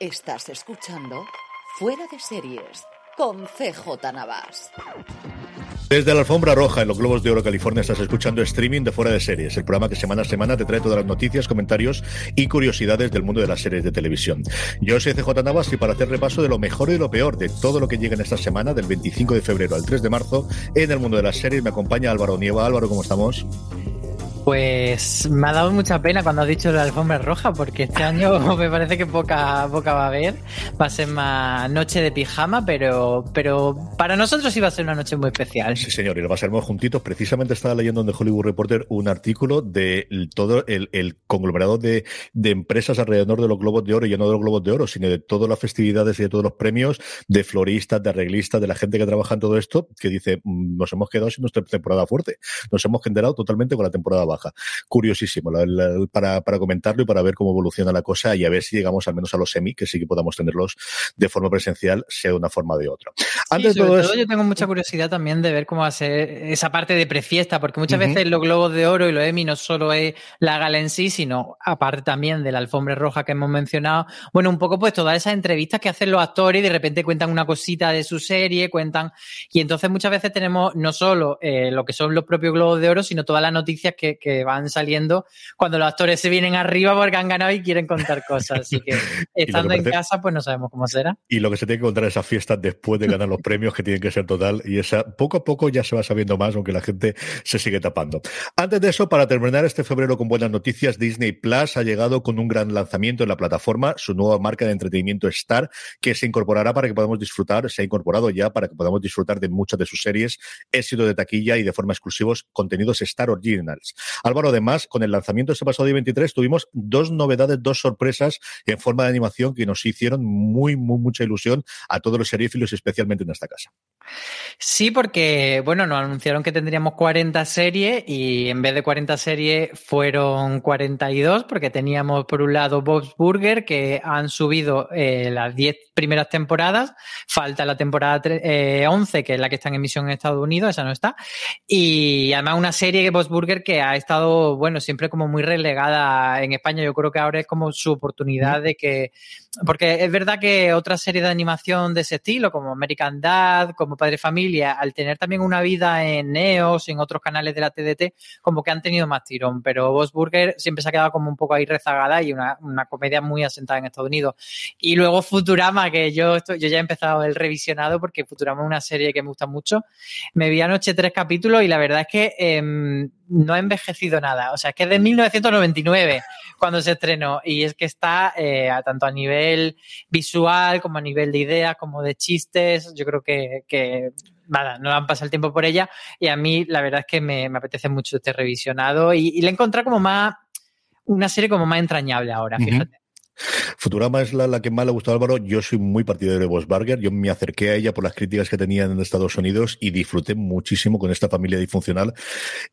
Estás escuchando Fuera de Series con CJ Navas. Desde la alfombra roja en los Globos de Oro, California, estás escuchando streaming de Fuera de Series, el programa que semana a semana te trae todas las noticias, comentarios y curiosidades del mundo de las series de televisión. Yo soy CJ Navas y para hacer repaso de lo mejor y lo peor de todo lo que llega en esta semana, del 25 de febrero al 3 de marzo, en el mundo de las series, me acompaña Álvaro Nieva. Álvaro, ¿cómo estamos? Pues me ha dado mucha pena cuando has dicho la alfombra roja, porque este año me parece que poca, poca va a haber. Va a ser más noche de pijama, pero, pero para nosotros va a ser una noche muy especial. Sí, señor, y lo pasaremos juntitos. Precisamente estaba leyendo en The Hollywood Reporter un artículo de todo el, el conglomerado de, de, empresas alrededor de los Globos de Oro, y ya no de los Globos de Oro, sino de todas las festividades y de todos los premios, de floristas, de arreglistas, de la gente que trabaja en todo esto, que dice, mm, nos hemos quedado sin nuestra temporada fuerte. Nos hemos generado totalmente con la temporada baja baja. Curiosísimo para, para comentarlo y para ver cómo evoluciona la cosa y a ver si llegamos al menos a los semi, que sí que podamos tenerlos de forma presencial, sea de una forma o de otra. Antes todo, yo tengo mucha curiosidad también de ver cómo va a ser esa parte de prefiesta, porque muchas veces los globos de oro y los Emmy no solo es la gala en sí, sino aparte también de la alfombra roja que hemos mencionado. Bueno, un poco pues todas esas entrevistas que hacen los actores y de repente cuentan una cosita de su serie, cuentan. Y entonces muchas veces tenemos no solo eh, lo que son los propios globos de oro, sino todas las noticias que, que van saliendo cuando los actores se vienen arriba porque han ganado y quieren contar cosas. Así que estando en casa, pues no sabemos cómo será. Y lo que se tiene que contar esas fiestas después de ganar los premios, que tienen que ser total. Y esa, poco a poco ya se va sabiendo más, aunque la gente se sigue tapando. Antes de eso, para terminar este febrero con buenas noticias, Disney Plus ha llegado con un gran lanzamiento en la plataforma, su nueva marca de entretenimiento Star, que se incorporará para que podamos disfrutar, se ha incorporado ya para que podamos disfrutar de muchas de sus series, éxito de taquilla y de forma exclusivos contenidos Star Originals. Álvaro, además, con el lanzamiento este pasado día 23 tuvimos dos novedades, dos sorpresas en forma de animación que nos hicieron muy, muy, mucha ilusión a todos los seriéfilos, especialmente en esta casa. Sí, porque, bueno, nos anunciaron que tendríamos 40 series y en vez de 40 series fueron 42 porque teníamos por un lado Bob's Burger que han subido eh, las 10 primeras temporadas, falta la temporada 11 eh, que es la que está en emisión en Estados Unidos, esa no está, y además una serie Bob's Burger que ha estado, bueno, siempre como muy relegada en España, yo creo que ahora es como su oportunidad de que, porque es verdad que otras series de animación de ese estilo, como American Dad, como Padre Familia, al tener también una vida en Neos, en otros canales de la TDT, como que han tenido más tirón. Pero Boss Burger siempre se ha quedado como un poco ahí rezagada y una, comedia muy asentada en Estados Unidos. Y luego Futurama, que yo, yo ya he empezado el revisionado porque Futurama es una serie que me gusta mucho. Me vi anoche tres capítulos y la verdad es que em, no ha envejecido nada. O sea, es que es de 1999 cuando se estrenó y es que está eh, tanto a nivel visual como a nivel de ideas, como de chistes. Yo creo que, que nada, no han pasado el tiempo por ella y a mí la verdad es que me, apetece mucho este revisionado y, y le he encontrado como más, una serie como más entrañable ahora, fíjate. Futurama es la, que más le ha gustado a Álvaro. Yo soy muy partidario de Boss Burger. Yo me acerqué a ella por las críticas que tenían en Estados Unidos y disfruté muchísimo con esta familia disfuncional.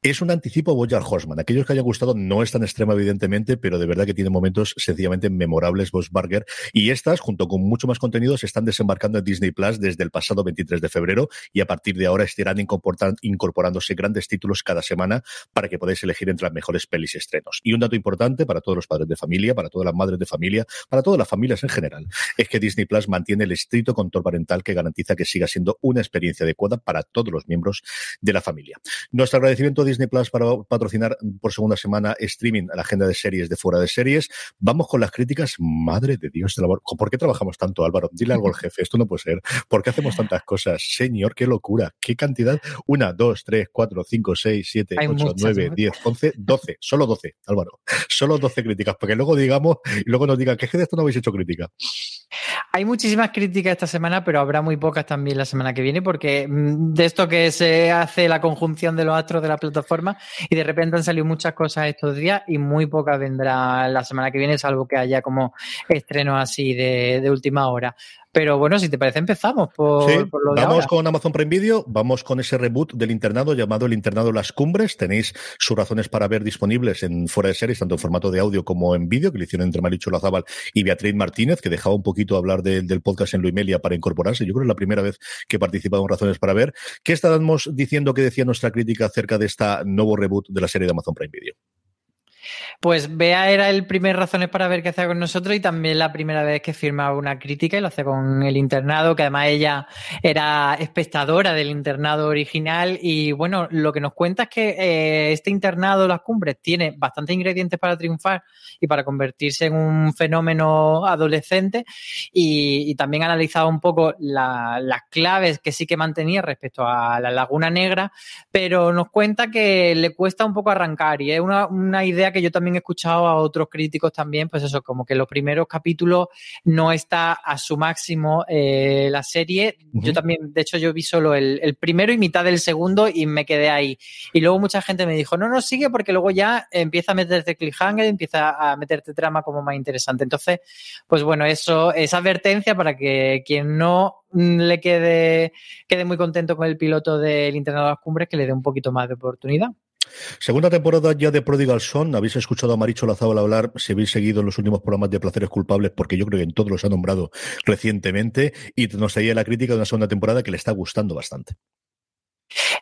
Es un anticipo a Bojack Horseman. Aquellos que hayan gustado no es tan extrema, evidentemente, pero de verdad que tiene momentos sencillamente memorables Boss Burger. Y estas, junto con mucho más contenido, se están desembarcando en Disney Plus desde el pasado 23 de febrero y a partir de ahora estarán incorporándose grandes títulos cada semana para que podáis elegir entre las mejores pelis y estrenos. Y un dato importante para todos los padres de familia, para todas las madres de familia, para todas las familias en general, es que Disney Plus mantiene el estricto control parental que garantiza que siga siendo una experiencia adecuada para todos los miembros de la familia. Nuestro agradecimiento a Disney Plus para patrocinar por segunda semana streaming a la agenda de series de fuera de series. Vamos con las críticas. Madre de Dios de ¿Por qué trabajamos tanto, Álvaro? Dile algo al jefe. Esto no puede ser. ¿Por qué hacemos tantas cosas? Señor, qué locura. ¿Qué cantidad? Una, dos, tres, cuatro, cinco, seis, siete, ocho, nueve, diez, once, doce. Solo doce, Álvaro. Solo doce críticas. Porque luego digamos, y luego nos digan que es de esto no habéis hecho crítica. Hay muchísimas críticas esta semana, pero habrá muy pocas también la semana que viene, porque mm, de esto que se hace la conjunción de los astros de la plataforma y de repente han salido muchas cosas estos días y muy pocas vendrá la semana que viene, salvo que haya como estrenos así de última hora. Pero bueno, si te parece, empezamos por, lo de Vamos con Amazon Prime Video, vamos con ese reboot del internado llamado El Internado Las Cumbres. Tenéis sus razones para ver disponibles en fuera de series, tanto en formato de audio como en vídeo, que le hicieron entre Maricho Lazábal y Beatriz Martínez, que dejaba un poquito hablar del podcast en Luimelia para incorporarse. Yo creo que es la primera vez que he participado en Razones para ver. ¿Qué estábamos diciendo que decía nuestra crítica acerca de esta nuevo reboot de la serie de Amazon Prime Video? Pues Bea era el primer razones para ver qué hacía con nosotros y también la primera vez que firmaba una crítica y lo hace con el internado, que además ella era espectadora del internado original. Y bueno, lo que nos cuenta es que eh, este internado, Las Cumbres, tiene bastantes ingredientes para triunfar y para convertirse en un fenómeno adolescente. Y, también ha analizado un poco las claves que sí que mantenía respecto a la Laguna Negra, pero nos cuenta que le cuesta un poco arrancar y es una, una idea que yo también he escuchado a otros críticos también, pues eso, como que los primeros capítulos no está a su máximo eh, la serie. Yo también, de hecho, yo vi solo el, primero y mitad del segundo y me quedé ahí. Y luego mucha gente me dijo, no, no sigue porque luego ya empieza a meterte cliffhanger, empieza a meterte trama como más interesante. Entonces, pues bueno, eso es advertencia para que quien no le quede, quede muy contento con el piloto del Internado de las Cumbres, que le dé un poquito más de oportunidad. Segunda temporada ya de Prodigal Son. Habéis escuchado a Maricho Lazábal hablar, si habéis seguido los últimos programas de Placeres Culpables, porque yo creo que en todos los ha nombrado recientemente, y nos traía la crítica de una segunda temporada que le está gustando bastante.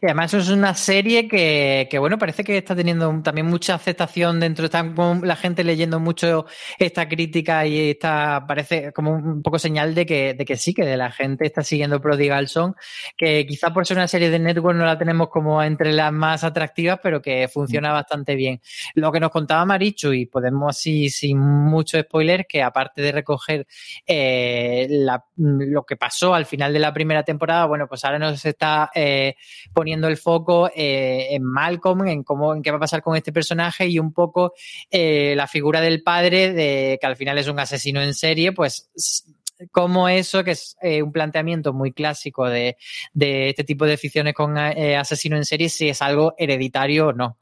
Y además es una serie que, que, bueno, parece que está teniendo también mucha aceptación dentro, está la gente leyendo mucho esta crítica y está, parece como un poco señal de que, de que sí, que de la gente está siguiendo Prodigal Son, que quizá por ser una serie de network no la tenemos como entre las más atractivas, pero que funciona bastante bien. Lo que nos contaba Marichu, y podemos así, sin mucho spoiler, que aparte de recoger eh, la, lo que pasó al final de la primera temporada, bueno, pues ahora nos está eh, poniendo el foco eh, en Malcolm, en cómo, en qué va a pasar con este personaje y un poco eh, la figura del padre, de que al final es un asesino en serie, pues como eso, que es eh, un planteamiento muy clásico de, de, este tipo de ficciones con asesino en serie, si es algo hereditario o no.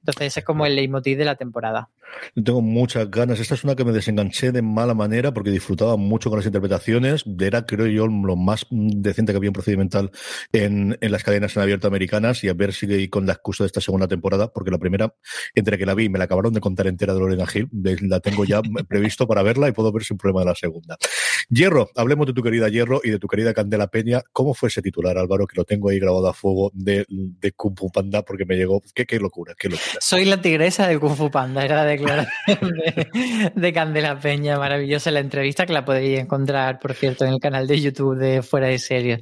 Entonces es como el leitmotiv de la temporada. Tengo muchas ganas. Esta es una que me desenganché de mala manera porque disfrutaba mucho con las interpretaciones. Era, creo yo, lo más decente que había un procedimental en, en las cadenas en abierto americanas y a ver si con la excusa de esta segunda temporada, porque la primera, entre que la vi y me la acabaron de contar entera de Lorena Hill, la tengo ya previsto para verla y puedo ver sin problema de la segunda. Hierro, hablemos de tu querida Hierro y de tu querida Candela Peña. ¿Cómo fue ese titular, Álvaro, que lo tengo ahí grabado a fuego de, de Kung Fu Panda porque me llegó? Qué, qué locura, qué locura. Soy la tigresa de Kung Fu Panda, era de de, Candela Peña, maravillosa la entrevista que la podéis encontrar, por cierto, en el canal de YouTube de Fuera de Series.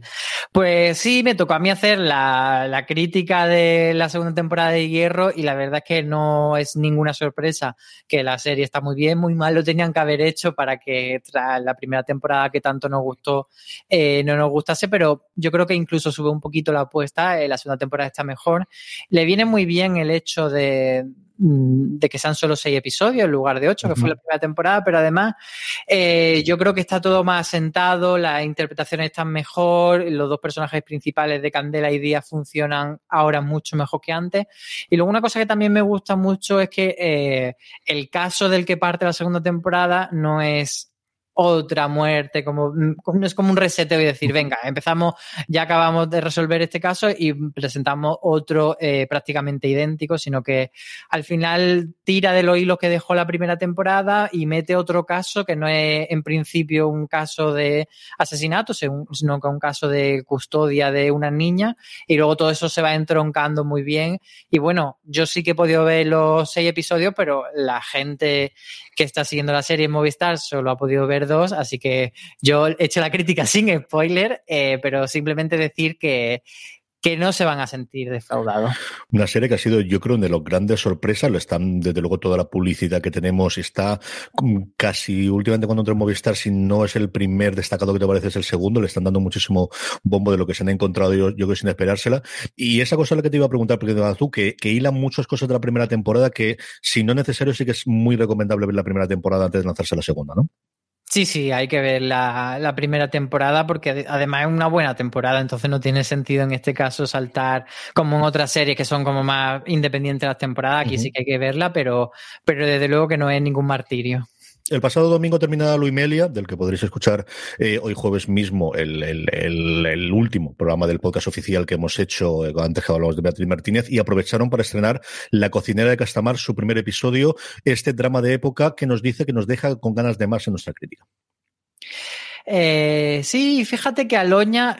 Pues sí, me tocó a mí hacer la, crítica de la segunda temporada de Hierro y la verdad es que no es ninguna sorpresa que la serie está muy bien, muy mal lo tenían que haber hecho para que tras la primera temporada que tanto nos gustó eh, no nos gustase, pero yo creo que incluso sube un poquito la apuesta, eh, la segunda temporada está mejor. Le viene muy bien el hecho de mm, de que sean solo seis episodios en lugar de ocho, que fue la primera temporada, pero además eh, yo creo que está todo más asentado, las interpretaciones están mejor, los dos personajes principales de Candela y Díaz funcionan ahora mucho mejor que antes. Y luego una cosa que también me gusta mucho es que eh, el caso del que parte la segunda temporada no es otra muerte, como no es como un reseteo y decir, venga, empezamos, ya acabamos de resolver este caso y presentamos otro eh, prácticamente idéntico, sino que al final tira de los hilos que dejó la primera temporada y mete otro caso que no es en principio un caso de asesinato, sino que un caso de custodia de una niña y luego todo eso se va entroncando muy bien. Y bueno, yo sí que he podido ver los seis episodios, pero la gente que está siguiendo la serie en Movistar solo ha podido ver así que yo he hecho la crítica sin spoiler, eh, pero simplemente decir que, que no se van a sentir defraudados. Una serie que ha sido, yo creo, una de las grandes sorpresas. Lo están, desde luego, toda la publicidad que tenemos está casi últimamente cuando entro en Movistar, si no es el primer destacado que te parece, es el segundo. Le están dando muchísimo bombo de lo que se han encontrado, yo, yo creo, sin esperársela. Y esa cosa es la que te iba a preguntar, porque tú, que, que hilan muchas cosas de la primera temporada que, si no necesario, sí que es muy recomendable ver la primera temporada antes de lanzarse la segunda, ¿no? Sí, sí, hay que ver la, primera temporada porque además es una buena temporada, entonces no tiene sentido en este caso saltar como en otras series que son como más independientes las temporadas. Aquí sí que hay que verla, pero, pero desde luego que no es ningún martirio. El pasado domingo terminaba Luimelia, del que podréis escuchar eh, hoy jueves mismo el, último programa del podcast oficial que hemos hecho, eh, antes que hablamos de Beatriz Martínez, y aprovecharon para estrenar La cocinera de Castamar, su primer episodio, este drama de época que nos dice que nos deja con ganas de más en nuestra crítica. Eh, sí, fíjate que Aloña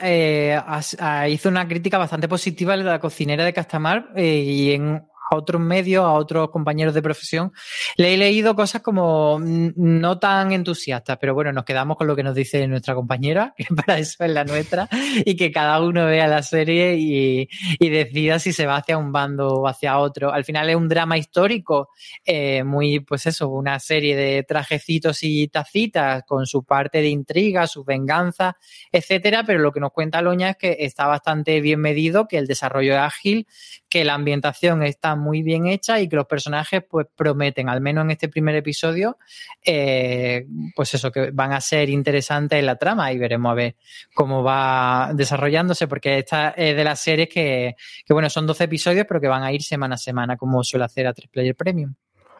hizo una crítica bastante positiva de la cocinera de Castamar y en a otros medios, a otros compañeros de profesión, le he leído cosas como no tan entusiastas, pero bueno, nos quedamos con lo que nos dice nuestra compañera, que para eso es la nuestra, y que cada uno vea la serie y, decida si se va hacia un bando o hacia otro. Al final es un drama histórico, eh, muy, pues eso, una serie de trajecitos y tacitas con su parte de intriga, su venganza, etcétera, pero lo que nos cuenta Loña es que está bastante bien medido, que el desarrollo es ágil, que la ambientación está muy bien hecha y que los personajes pues prometen, al menos en este primer episodio, eh, pues eso, que van a ser interesantes en la trama y veremos a ver cómo va desarrollándose, porque esta es de las series que, que bueno, son 12 episodios, pero que van a ir semana a semana, como suele hacer a 3 Player Premium.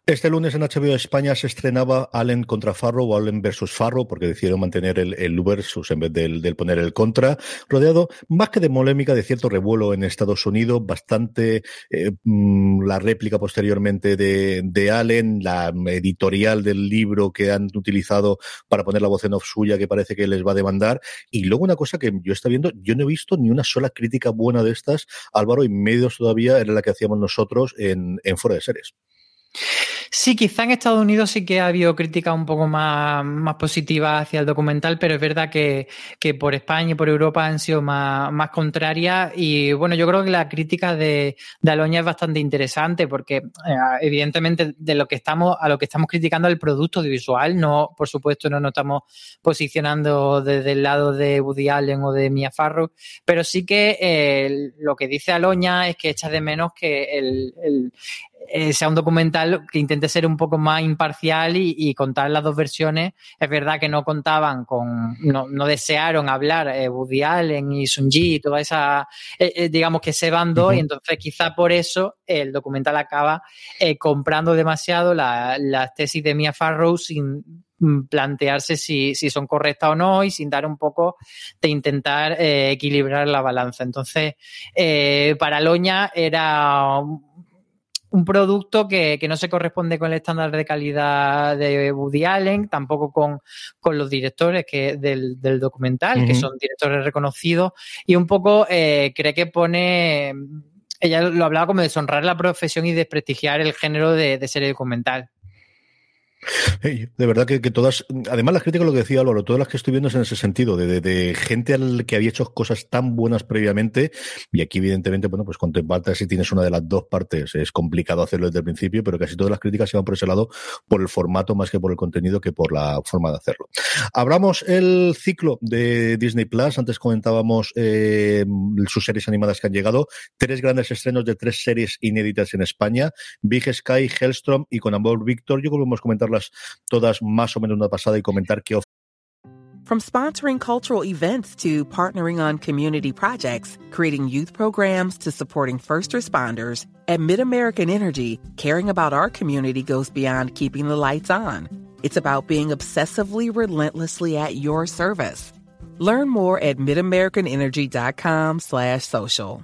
Este lunes en HBO España se estrenaba Allen contra Farrow o Allen versus Farrow porque decidieron mantener el, el versus en vez del, poner el contra, rodeado más que de polémica de cierto revuelo en Estados Unidos, bastante eh, mm, la réplica posteriormente de, de, Allen, la editorial del libro que han utilizado para poner la voz en off suya que parece que les va a demandar y luego una cosa que yo estoy viendo, yo no he visto ni una sola crítica buena de estas, Álvaro, y medios todavía era la que hacíamos nosotros en, en Fuera de Series. Sí, quizá en Estados Unidos sí que ha habido críticas un poco más, más positivas hacia el documental, pero es verdad que, por España y por Europa han sido más, más contrarias. Y bueno, yo creo que la crítica de, de Aloña es bastante interesante porque, eh, evidentemente, de lo que estamos, a lo que estamos criticando el producto audiovisual, no, por supuesto, no nos estamos posicionando desde el lado de Woody Allen o de Mia Farrow, pero sí que eh, lo que dice Aloña es que echa de menos que el, eh, sea un documental que intente ser un poco más imparcial y, contar las dos versiones. Es verdad que no contaban con, no, desearon hablar eh, Woody Allen y Sun Ji y toda esa, eh, eh, digamos que ese bando, y entonces quizá por eso el documental acaba comprando demasiado las la tesis de Mia Farrow sin plantearse si, si, son correctas o no y sin dar un poco de intentar equilibrar la balanza. Entonces, para Loña era un producto que, no se corresponde con el estándar de calidad de Woody Allen, tampoco con, los directores que, del, documental, que son directores reconocidos, y un poco eh, cree que pone, ella lo hablaba como deshonrar la profesión y desprestigiar el género de, serie documental. De verdad que, todas, además las críticas, lo que decía Álvaro, todas las que estoy viendo es en ese sentido, de, gente al que había hecho cosas tan buenas previamente, y aquí evidentemente, bueno, pues contemplarte si tienes una de las dos partes, es complicado hacerlo desde el principio, pero casi todas las críticas se van por ese lado, por el formato más que por el contenido, que por la forma de hacerlo. Abramos el ciclo de Disney Plus, antes comentábamos eh, sus series animadas que han llegado, tres grandes estrenos de tres series inéditas en España, Big Sky, Hellstrom y con Amor Víctor, yo creo que hemos comentado todas más o menos una pasada y comentar qué From sponsoring cultural events to partnering on community projects, creating youth programs to supporting first responders, at MidAmerican Energy, caring about our community goes beyond keeping the lights on. It's about being obsessively relentlessly at your service. Learn more at midamericanenergy.com slash social.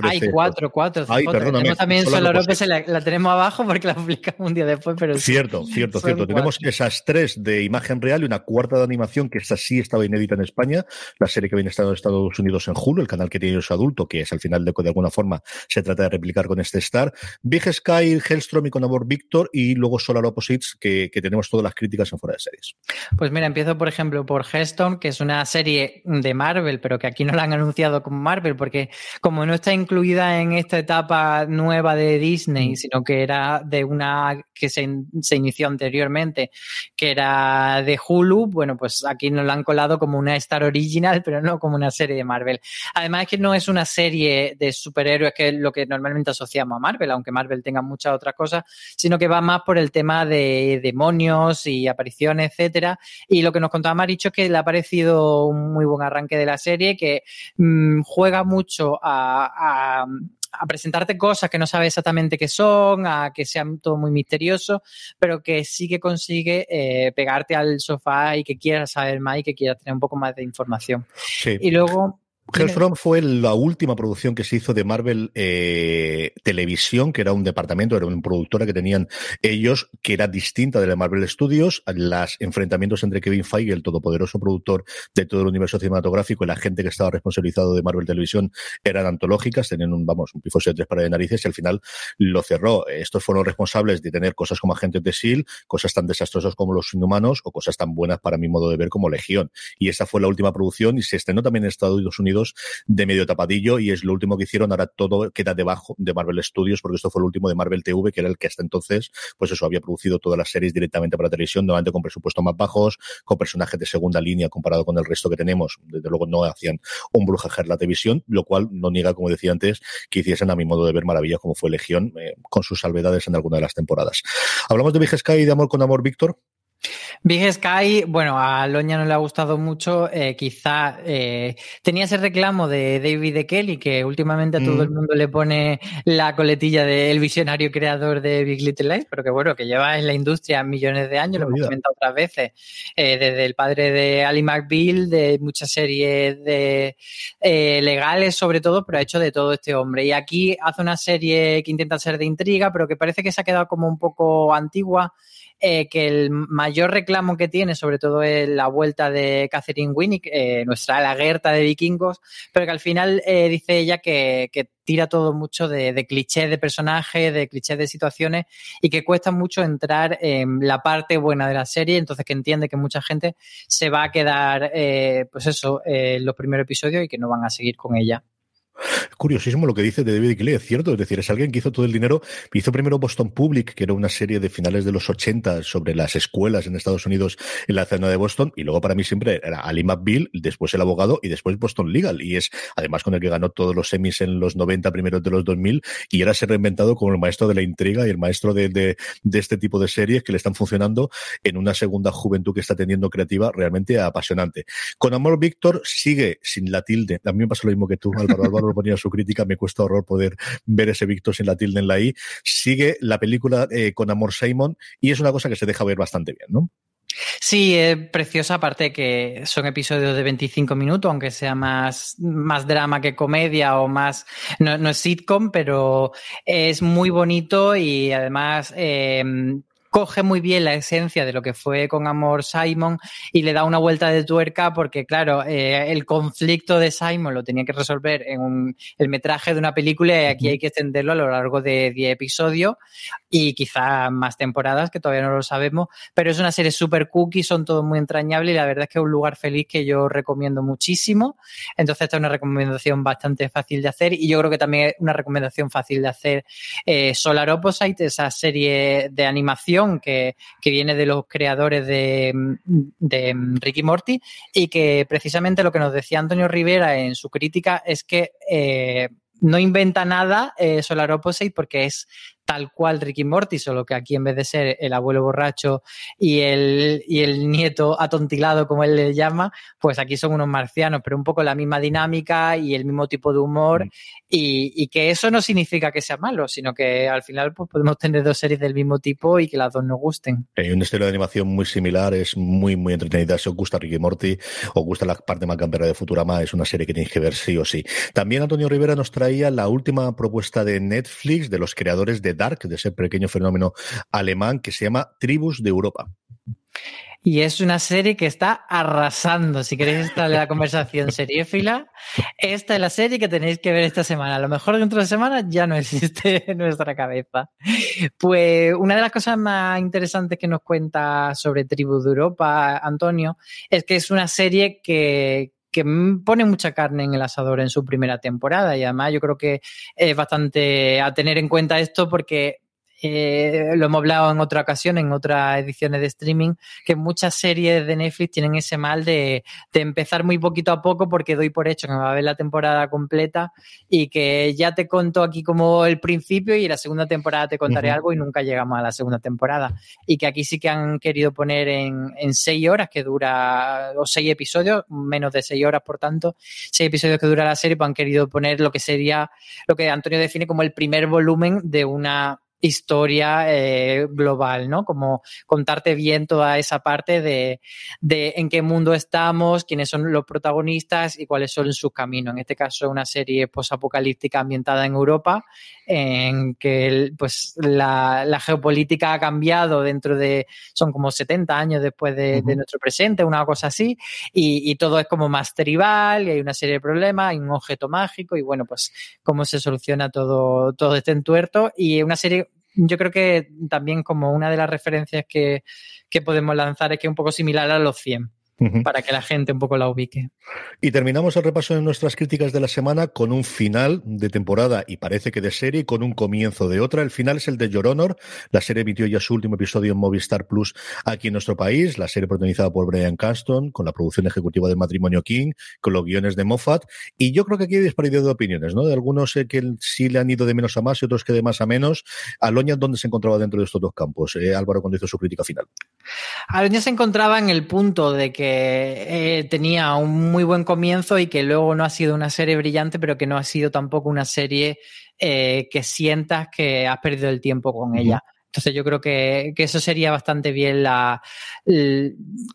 Hay cuatro, cuatro. Ay, tenemos también Solo López, la, la, tenemos abajo porque la publicamos un día después, pero Cierto, cierto, cierto. Tenemos esas tres de imagen real y una cuarta de animación que esta sí estaba inédita en España, la serie que viene estado en Estados Unidos en Hulu, el canal que tiene su adulto, que es al final de, de alguna forma se trata de replicar con este Star. Big Sky, Hellstrom y con Amor Víctor y luego Solar Opposites, que, que, tenemos todas las críticas en fuera de series. Pues mira, empiezo por ejemplo por Hellstrom, que es una serie de Marvel, pero que aquí no la han anunciado como Marvel, porque como no está incluida en esta etapa nueva de Disney, mm. sino que era de una que se, se, inició anteriormente, que era de Hulu, bueno, pues aquí nos la han colado como una Star Original, pero no como una serie de Marvel. Además es que no es una serie de superhéroes que es lo que normalmente asociamos a Marvel, aunque Marvel tenga muchas otras cosas, sino que va más por el tema de demonios y apariciones, etcétera. Y lo que nos contaba Maricho es que le ha parecido un muy buen arranque de la serie, que mmm, juega mucho a, a a presentarte cosas que no sabes exactamente qué son, a que sea todo muy misterioso, pero que sí que consigue eh, pegarte al sofá y que quieras saber más y que quieras tener un poco más de información. Sí. Y luego Hellstrom fue la última producción que se hizo de Marvel eh, Televisión, que era un departamento, era una productora que tenían ellos, que era distinta de la Marvel Studios. Los enfrentamientos entre Kevin Feige, el todopoderoso productor de todo el universo cinematográfico, y la gente que estaba responsabilizado de Marvel Televisión eran antológicas, tenían un, vamos, un pifo de tres para de narices y al final lo cerró. Estos fueron responsables de tener cosas como Agentes de S.H.I.E.L.D., cosas tan desastrosas como Los Inhumanos o cosas tan buenas para mi modo de ver como Legión. Y esa fue la última producción y se estrenó también en Estados Unidos de medio tapadillo y es lo último que hicieron. Ahora todo queda debajo de Marvel Studios porque esto fue el último de Marvel TV, que era el que hasta entonces, pues eso, había producido todas las series directamente para televisión, normalmente con presupuestos más bajos, con personajes de segunda línea comparado con el resto que tenemos. Desde luego no hacían un brujajer la televisión, lo cual no niega, como decía antes, que hiciesen a mi modo de ver maravillas como fue Legión, eh, con sus salvedades en alguna de las temporadas. Hablamos de Big Sky y de Amor con Amor, Víctor. Big Sky, bueno, a Loña no le ha gustado mucho. Eh, quizá eh, tenía ese reclamo de David de Kelly, que últimamente a todo mm. el mundo le pone la coletilla del visionario creador de Big Little Lies, pero que bueno, que lleva en la industria millones de años, lo hemos comentado otras veces, eh, desde el padre de Ali McBeal, de muchas series de legales sobre todo, pero ha hecho de todo este hombre. Y aquí hace una serie que intenta ser de intriga, pero que parece que se ha quedado como un poco antigua eh, que el mayor reclamo que tiene, sobre todo, es la vuelta de Catherine Winnick, eh, nuestra laguerta de vikingos, pero que al final eh, dice ella que, que, tira todo mucho de, de clichés de personajes, de clichés de situaciones y que cuesta mucho entrar en la parte buena de la serie, entonces que entiende que mucha gente se va a quedar, eh, pues eso, en los primeros episodios y que no van a seguir con ella. Curiosísimo lo que dice de David Clay, es cierto, es decir, es alguien que hizo todo el dinero, hizo primero Boston Public, que era una serie de finales de los 80 sobre las escuelas en Estados Unidos en la zona de Boston, y luego para mí siempre era Ali McBeal, después el abogado y después Boston Legal, y es además con el que ganó todos los semis en los 90, primeros de los 2000, y ahora se ha reinventado como el maestro de la intriga y el maestro de, este tipo de series que le están funcionando en una segunda juventud que está teniendo creativa realmente apasionante. Con Amor Víctor sigue sin la tilde, me pasa lo mismo que tú, Álvaro Álvaro ponía su crítica, me cuesta horror poder ver ese Victor sin la tilde en la I. Sigue la película eh, con Amor Simon y es una cosa que se deja ver bastante bien, ¿no? Sí, es preciosa, aparte que son episodios de 25 minutos, aunque sea más, más drama que comedia o más, no, no es sitcom, pero es muy bonito y además eh, coge muy bien la esencia de lo que fue con Amor Simon y le da una vuelta de tuerca porque, claro, eh, el conflicto de Simon lo tenía que resolver en un, el metraje de una película y aquí hay que extenderlo a lo largo de 10 episodios y quizá más temporadas, que todavía no lo sabemos, pero es una serie súper cookie, son todos muy entrañables y la verdad es que es un lugar feliz que yo recomiendo muchísimo. Entonces, esta es una recomendación bastante fácil de hacer y yo creo que también es una recomendación fácil de hacer eh, Solar Opposite, esa serie de animación que, viene de los creadores de, de Ricky Morty y que precisamente lo que nos decía Antonio Rivera en su crítica es que eh, no inventa nada eh, Solar Opposite porque es tal cual Ricky Morty, solo que aquí en vez de ser el abuelo borracho y el, y el nieto atontilado, como él le llama, pues aquí son unos marcianos, pero un poco la misma dinámica y el mismo tipo de humor. Mm. Y, y, que eso no significa que sea malo, sino que al final pues, podemos tener dos series del mismo tipo y que las dos nos gusten. Hay un estilo de animación muy similar, es muy, muy entretenida. Si os gusta Ricky Morty, os gusta la parte más campera de Futurama, es una serie que tenéis que ver sí o sí. También Antonio Rivera nos traía la última propuesta de Netflix de los creadores de Dark, de ese pequeño fenómeno alemán que se llama Tribus de Europa. Y es una serie que está arrasando. Si queréis estar en la conversación seriéfila, esta es la serie que tenéis que ver esta semana. A lo mejor dentro de semana ya no existe en nuestra cabeza. Pues una de las cosas más interesantes que nos cuenta sobre Tribus de Europa, Antonio, es que es una serie que, que pone mucha carne en el asador en su primera temporada y además yo creo que es bastante a tener en cuenta esto porque eh, lo hemos hablado en otra ocasión, en otras ediciones de streaming, que muchas series de Netflix tienen ese mal de, de, empezar muy poquito a poco porque doy por hecho que me va a ver la temporada completa y que ya te conto aquí como el principio y en la segunda temporada te contaré uh -huh. algo y nunca llegamos a la segunda temporada. Y que aquí sí que han querido poner en, en seis horas que dura, o seis episodios, menos de seis horas, por tanto, seis episodios que dura la serie, pues han querido poner lo que sería, lo que Antonio define como el primer volumen de una historia eh, global, ¿no? Como contarte bien toda esa parte de, de, en qué mundo estamos, quiénes son los protagonistas y cuáles son sus caminos. En este caso, una serie posapocalíptica ambientada en Europa, en que pues la, la, geopolítica ha cambiado dentro de, son como 70 años después de, uh -huh. de nuestro presente, una cosa así, y, y, todo es como más tribal, y hay una serie de problemas, hay un objeto mágico, y bueno, pues cómo se soluciona todo, todo este entuerto, y una serie yo creo que también como una de las referencias que, que podemos lanzar es que es un poco similar a los 100 para que la gente un poco la ubique. Y terminamos el repaso de nuestras críticas de la semana con un final de temporada y parece que de serie, con un comienzo de otra. El final es el de Your Honor. La serie emitió ya su último episodio en Movistar Plus aquí en nuestro país. La serie protagonizada por Brian Caston, con la producción ejecutiva del matrimonio King, con los guiones de Moffat. Y yo creo que aquí hay disparidad de opiniones, ¿no? De algunos que sí le han ido de menos a más y otros que de más a menos. Aloña, ¿dónde se encontraba dentro de estos dos campos? Eh, Álvaro, cuando hizo su crítica final. Aloña se encontraba en el punto de que eh, tenía un muy buen comienzo y que luego no ha sido una serie brillante, pero que no ha sido tampoco una serie eh, que sientas que has perdido el tiempo con -huh. Entonces yo creo que, que, eso sería bastante bien la,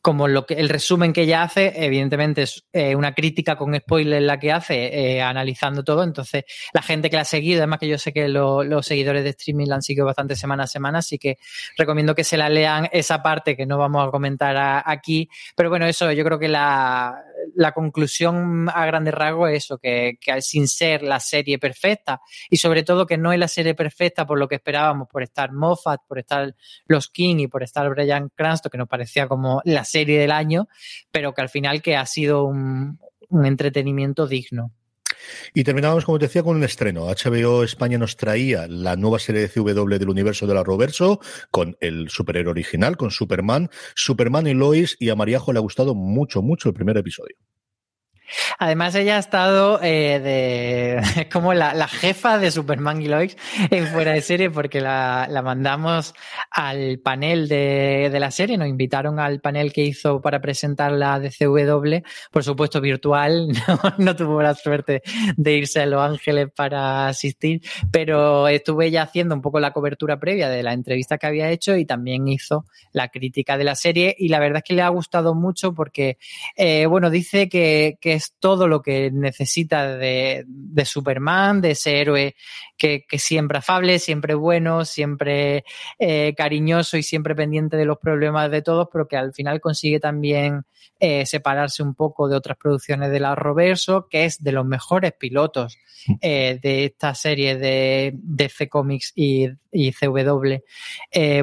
como lo que, el resumen que ella hace, evidentemente es eh, una crítica con spoiler la que hace, eh, analizando todo, entonces la gente que la ha seguido, además que yo sé que lo, los seguidores de streaming la han seguido bastante semana a semana, así que recomiendo que se la lean esa parte que no vamos a comentar aquí, pero bueno, eso yo creo que la, la conclusión a grandes rasgos es eso, que, que sin ser la serie perfecta y sobre todo que no es la serie perfecta por lo que esperábamos, por estar Moffat, por estar los King y por estar Brian Cranston, que nos parecía como la serie del año, pero que al final que ha sido un, un entretenimiento digno. Y terminamos, como te decía, con un estreno. HBO España nos traía la nueva serie de CW del universo de la Roverso, con el superhéroe original, con Superman, Superman y Lois, y a Mariajo le ha gustado mucho, mucho el primer episodio. Además, ella ha estado eh, de, como la, jefa de Superman y Lois en fuera de serie porque la, mandamos al panel de, la serie, nos invitaron al panel que hizo para presentar la DCW, por supuesto virtual, no, tuvo la suerte de irse a Los Ángeles para asistir, pero estuve ya haciendo un poco la cobertura previa de la entrevista que había hecho y también hizo la crítica de la serie. Y la verdad es que le ha gustado mucho porque, eh, bueno, dice que es todo lo que necesita de, Superman, de ese héroe que, siempre afable, siempre bueno, siempre eh, cariñoso y siempre pendiente de los problemas de todos, pero que al final consigue también eh, separarse un poco de otras producciones de la Roverso, que es de los mejores pilotos eh, de esta serie de, de C Comics y, CW,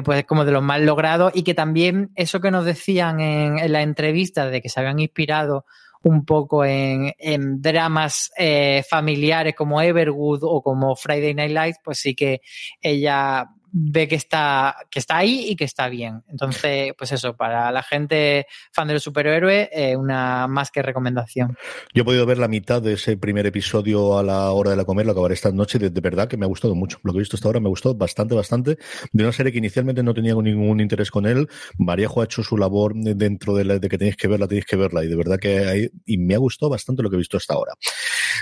pues como de los más logrados y que también eso que nos decían en, en la entrevista de que se habían inspirado un poco en, en dramas eh, familiares como Everwood o como Friday Night Lights, pues sí que ella ve que está, que está ahí y que está bien. Entonces, pues eso, para la gente fan del superhéroe, eh, una más que recomendación. Yo he podido ver la mitad de ese primer episodio a la hora de la comer, lo acabaré esta noche, de, verdad que me ha gustado mucho. Lo que he visto hasta ahora me gustó bastante, bastante. De una serie que inicialmente no tenía ningún interés con él. Maríajo ha hecho su labor dentro de, la, de que tenéis que verla, tenéis que verla. Y de verdad que hay, y me ha gustado bastante lo que he visto hasta ahora.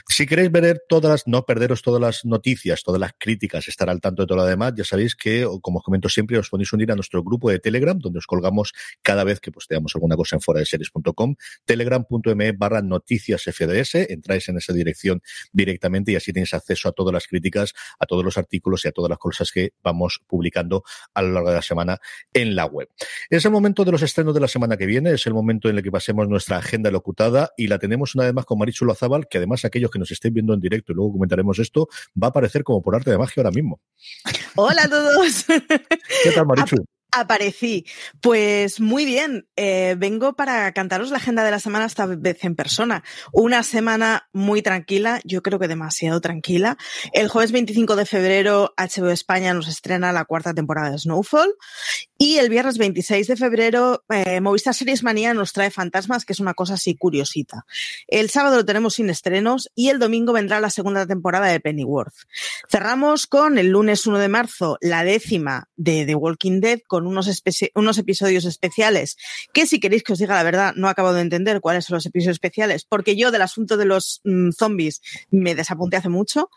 Si queréis ver todas no perderos todas las noticias, todas las críticas, estar al tanto de todo lo demás, ya sabéis que, como os comento siempre, os podéis unir a nuestro grupo de Telegram, donde os colgamos cada vez que posteamos alguna cosa en fuera de series.com, telegram.me barra noticias FDS, entráis en esa dirección directamente y así tenéis acceso a todas las críticas, a todos los artículos y a todas las cosas que vamos publicando a lo largo de la semana en la web. Es el momento de los estrenos de la semana que viene, es el momento en el que pasemos nuestra agenda locutada y la tenemos una vez más con Marichu Lozábal, que además aquellos que nos estén viendo en directo y luego comentaremos esto, va a aparecer como por arte de magia ahora mismo. Hola a todos. ¿Qué tal, Marichu? Aparecí. Pues muy bien. Eh, vengo para cantaros la agenda de la semana esta vez en persona. Una semana muy tranquila, yo creo que demasiado tranquila. El jueves 25 de febrero, HBO España nos estrena la cuarta temporada de Snowfall. Y el viernes 26 de febrero, eh, Movistar Series Manía nos trae Fantasmas, que es una cosa así curiosita. El sábado lo tenemos sin estrenos y el domingo vendrá la segunda temporada de Pennyworth. Cerramos con el lunes 1 de marzo, la décima de The Walking Dead, con unos, unos episodios especiales que si queréis que os diga la verdad, no acabo de entender cuáles son los episodios especiales, porque yo del asunto de los mm, zombies me desapunté hace mucho.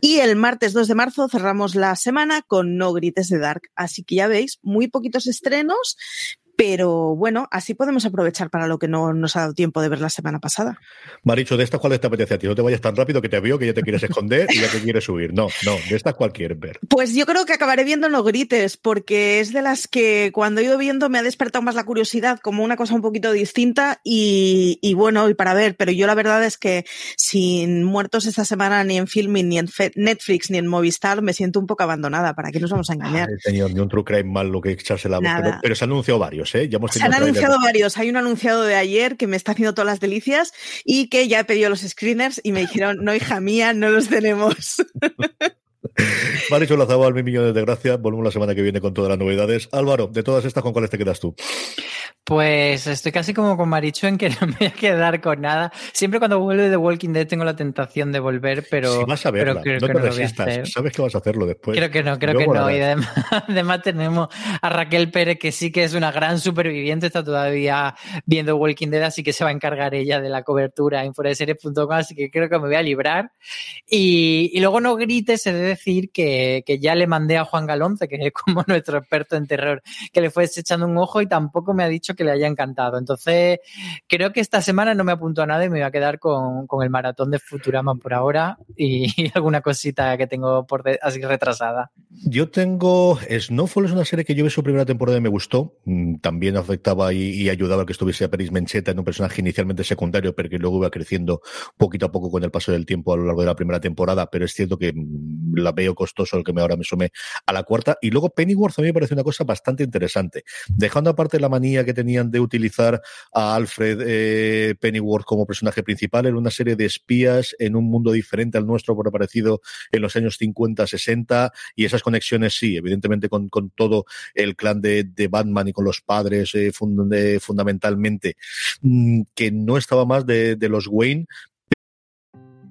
Y el martes 2 de marzo cerramos la semana con No Grites de Dark. Así que ya veis, muy poquito estrenos, pero bueno, así podemos aprovechar para lo que no nos ha dado tiempo de ver la semana pasada. Maricho, ¿de estas cuáles te apetece a ti? No te vayas tan rápido que te veo que ya te quieres esconder y ya te quieres subir. No, no, de estas cuál quieres ver. Pues yo creo que acabaré viendo No Grites, porque es de las que cuando he ido viendo me ha despertado más la curiosidad como una cosa un poquito distinta y, bueno, y para ver, pero yo la verdad es que sin muertos esta semana ni en filming, ni en Netflix, ni en Movistar, me siento un poco abandonada. ¿Para qué nos vamos a engañar? señor, ni un true crime mal lo que echarse la boca. pero se han anunciado varios. ¿Eh? Se han anunciado varios. Hay un anunciado de ayer que me está haciendo todas las delicias y que ya he pedido los screeners y me dijeron, no, hija mía, no los tenemos. Maricho Lazabal, mil millones de gracias. Volvemos la semana que viene con todas las novedades. Álvaro, de todas estas, ¿con cuáles te quedas tú? Pues estoy casi como con Maricho en que no me voy a quedar con nada. Siempre cuando vuelve de Walking Dead tengo la tentación de volver, pero. Si vas a verla, no te resistas. Sabes que vas a hacerlo después. Creo que no, creo que no. Y además, tenemos a Raquel Pérez, que sí que es una gran superviviente, está todavía viendo Walking Dead, así que se va a encargar ella de la cobertura en foreseries.com, así que creo que me voy a librar. Y, y luego no grites, se debe decir que, que, ya le mandé a Juan Galonce, que es como nuestro experto en terror, que le fue echando un ojo y tampoco me ha dicho que le haya encantado. Entonces, creo que esta semana no me apunto a nada y me voy a quedar con, con el maratón de Futurama por ahora y, alguna cosita que tengo por así retrasada. Yo tengo. Snowfall es una serie que yo vi su primera temporada y me gustó. Mm, también afectaba y, ayudaba a que estuviese a Peris Mencheta en un personaje inicialmente secundario, pero que luego iba creciendo poquito a poco con el paso del tiempo a lo largo de la primera temporada. Pero es cierto que mm, la veo costoso el que me ahora me sume a la cuarta. Y luego Pennyworth a mí me parece una cosa bastante interesante. Dejando aparte la manía que tenía venían de utilizar a Alfred eh, Pennyworth como personaje principal. Era una serie de espías en un mundo diferente al nuestro, por aparecido en los años 50, 60, y esas conexiones sí, evidentemente con, con todo el clan de, de Batman y con los padres eh, de, fundamentalmente, mm, que no estaba más de, de los Wayne,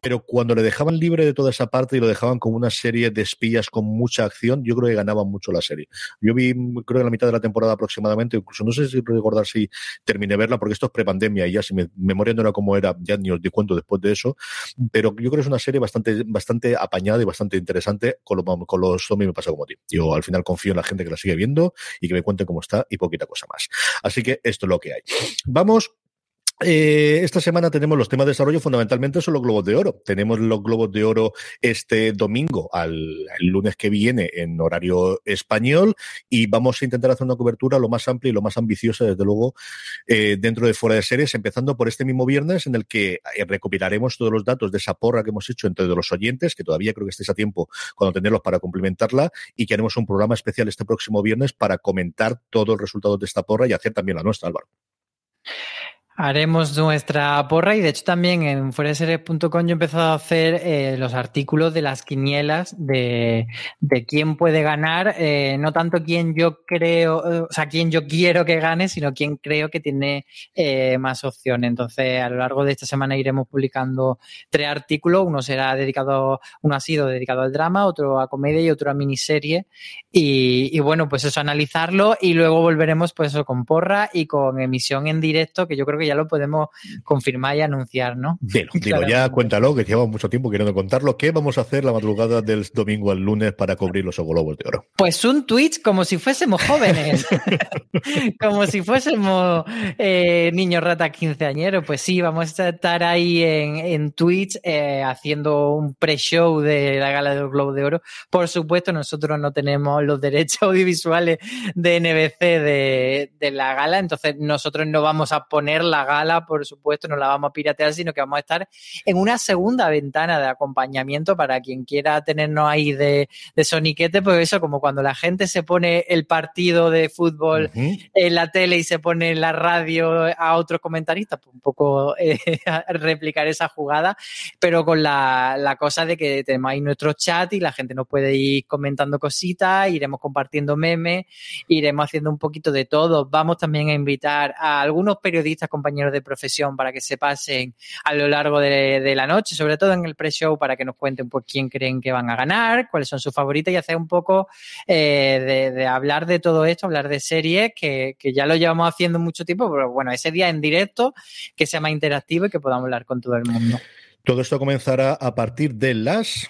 pero cuando le dejaban libre de toda esa parte y lo dejaban como una serie de espías con mucha acción, yo creo que ganaban mucho la serie. Yo vi, creo que la mitad de la temporada aproximadamente, incluso no sé si recordar si terminé verla, porque esto es prepandemia y ya si mi memoria no era como era, ya ni os di cuento después de eso, pero yo creo que es una serie bastante, bastante apañada y bastante interesante. Con, lo, con los zombies me pasa como a ti. Yo al final confío en la gente que la sigue viendo y que me cuente cómo está y poquita cosa más. Así que esto es lo que hay. Vamos eh, esta semana tenemos los temas de desarrollo, fundamentalmente son los globos de oro. Tenemos los globos de oro este domingo, al lunes que viene, en horario español, y vamos a intentar hacer una cobertura lo más amplia y lo más ambiciosa, desde luego, eh, dentro de fuera de series, empezando por este mismo viernes, en el que eh, recopilaremos todos los datos de esa porra que hemos hecho entre los oyentes, que todavía creo que estéis a tiempo cuando tenerlos para complementarla, y que haremos un programa especial este próximo viernes para comentar todos los resultados de esta porra y hacer también la nuestra, Álvaro. Haremos nuestra porra y de hecho también en fueraseries.com yo he empezado a hacer eh, los artículos de las quinielas de, de quién puede ganar, eh, no tanto quién yo creo, eh, o sea, quién yo quiero que gane, sino quién creo que tiene más opciones. Entonces, a lo largo de esta semana iremos publicando tres artículos, uno será dedicado, uno ha sido dedicado al drama, otro a comedia y otro a miniserie. Y, y bueno, pues eso, analizarlo y luego volveremos pues eso con porra y con emisión en directo, que yo creo que ya lo podemos confirmar y anunciar, ¿no? Dilo, dilo ya cuéntalo, que llevamos mucho tiempo queriendo contarlo. ¿Qué vamos a hacer la madrugada del domingo al lunes para cubrir los globos de oro? Pues un Twitch como si fuésemos jóvenes, como si fuésemos eh, niños rata quinceañeros. Pues sí, vamos a estar ahí en, en Twitch eh, haciendo un pre-show de la gala del Globo de Oro. Por supuesto, nosotros no tenemos los derechos audiovisuales de NBC de, de la gala, entonces nosotros no vamos a poner la gala, por supuesto, no la vamos a piratear, sino que vamos a estar en una segunda ventana de acompañamiento para quien quiera tenernos ahí de, de soniquete, pues eso, como cuando la gente se pone el partido de fútbol uh -huh. en la tele y se pone en la radio a otros comentaristas, pues un poco eh, replicar esa jugada, pero con la, la, cosa de que tenemos ahí nuestro chat y la gente nos puede ir comentando cositas, iremos compartiendo memes, iremos haciendo un poquito de todo. Vamos también a invitar a algunos periodistas, compañeros de profesión para que se pasen a lo largo de, la noche, sobre todo en el pre-show, para que nos cuenten pues, quién creen que van a ganar, cuáles son sus favoritas y hacer un poco eh, de, de, hablar de todo esto, hablar de series, que, que, ya lo llevamos haciendo mucho tiempo, pero bueno, ese día en directo, que sea más interactivo y que podamos hablar con todo el mundo. Todo esto comenzará a partir de las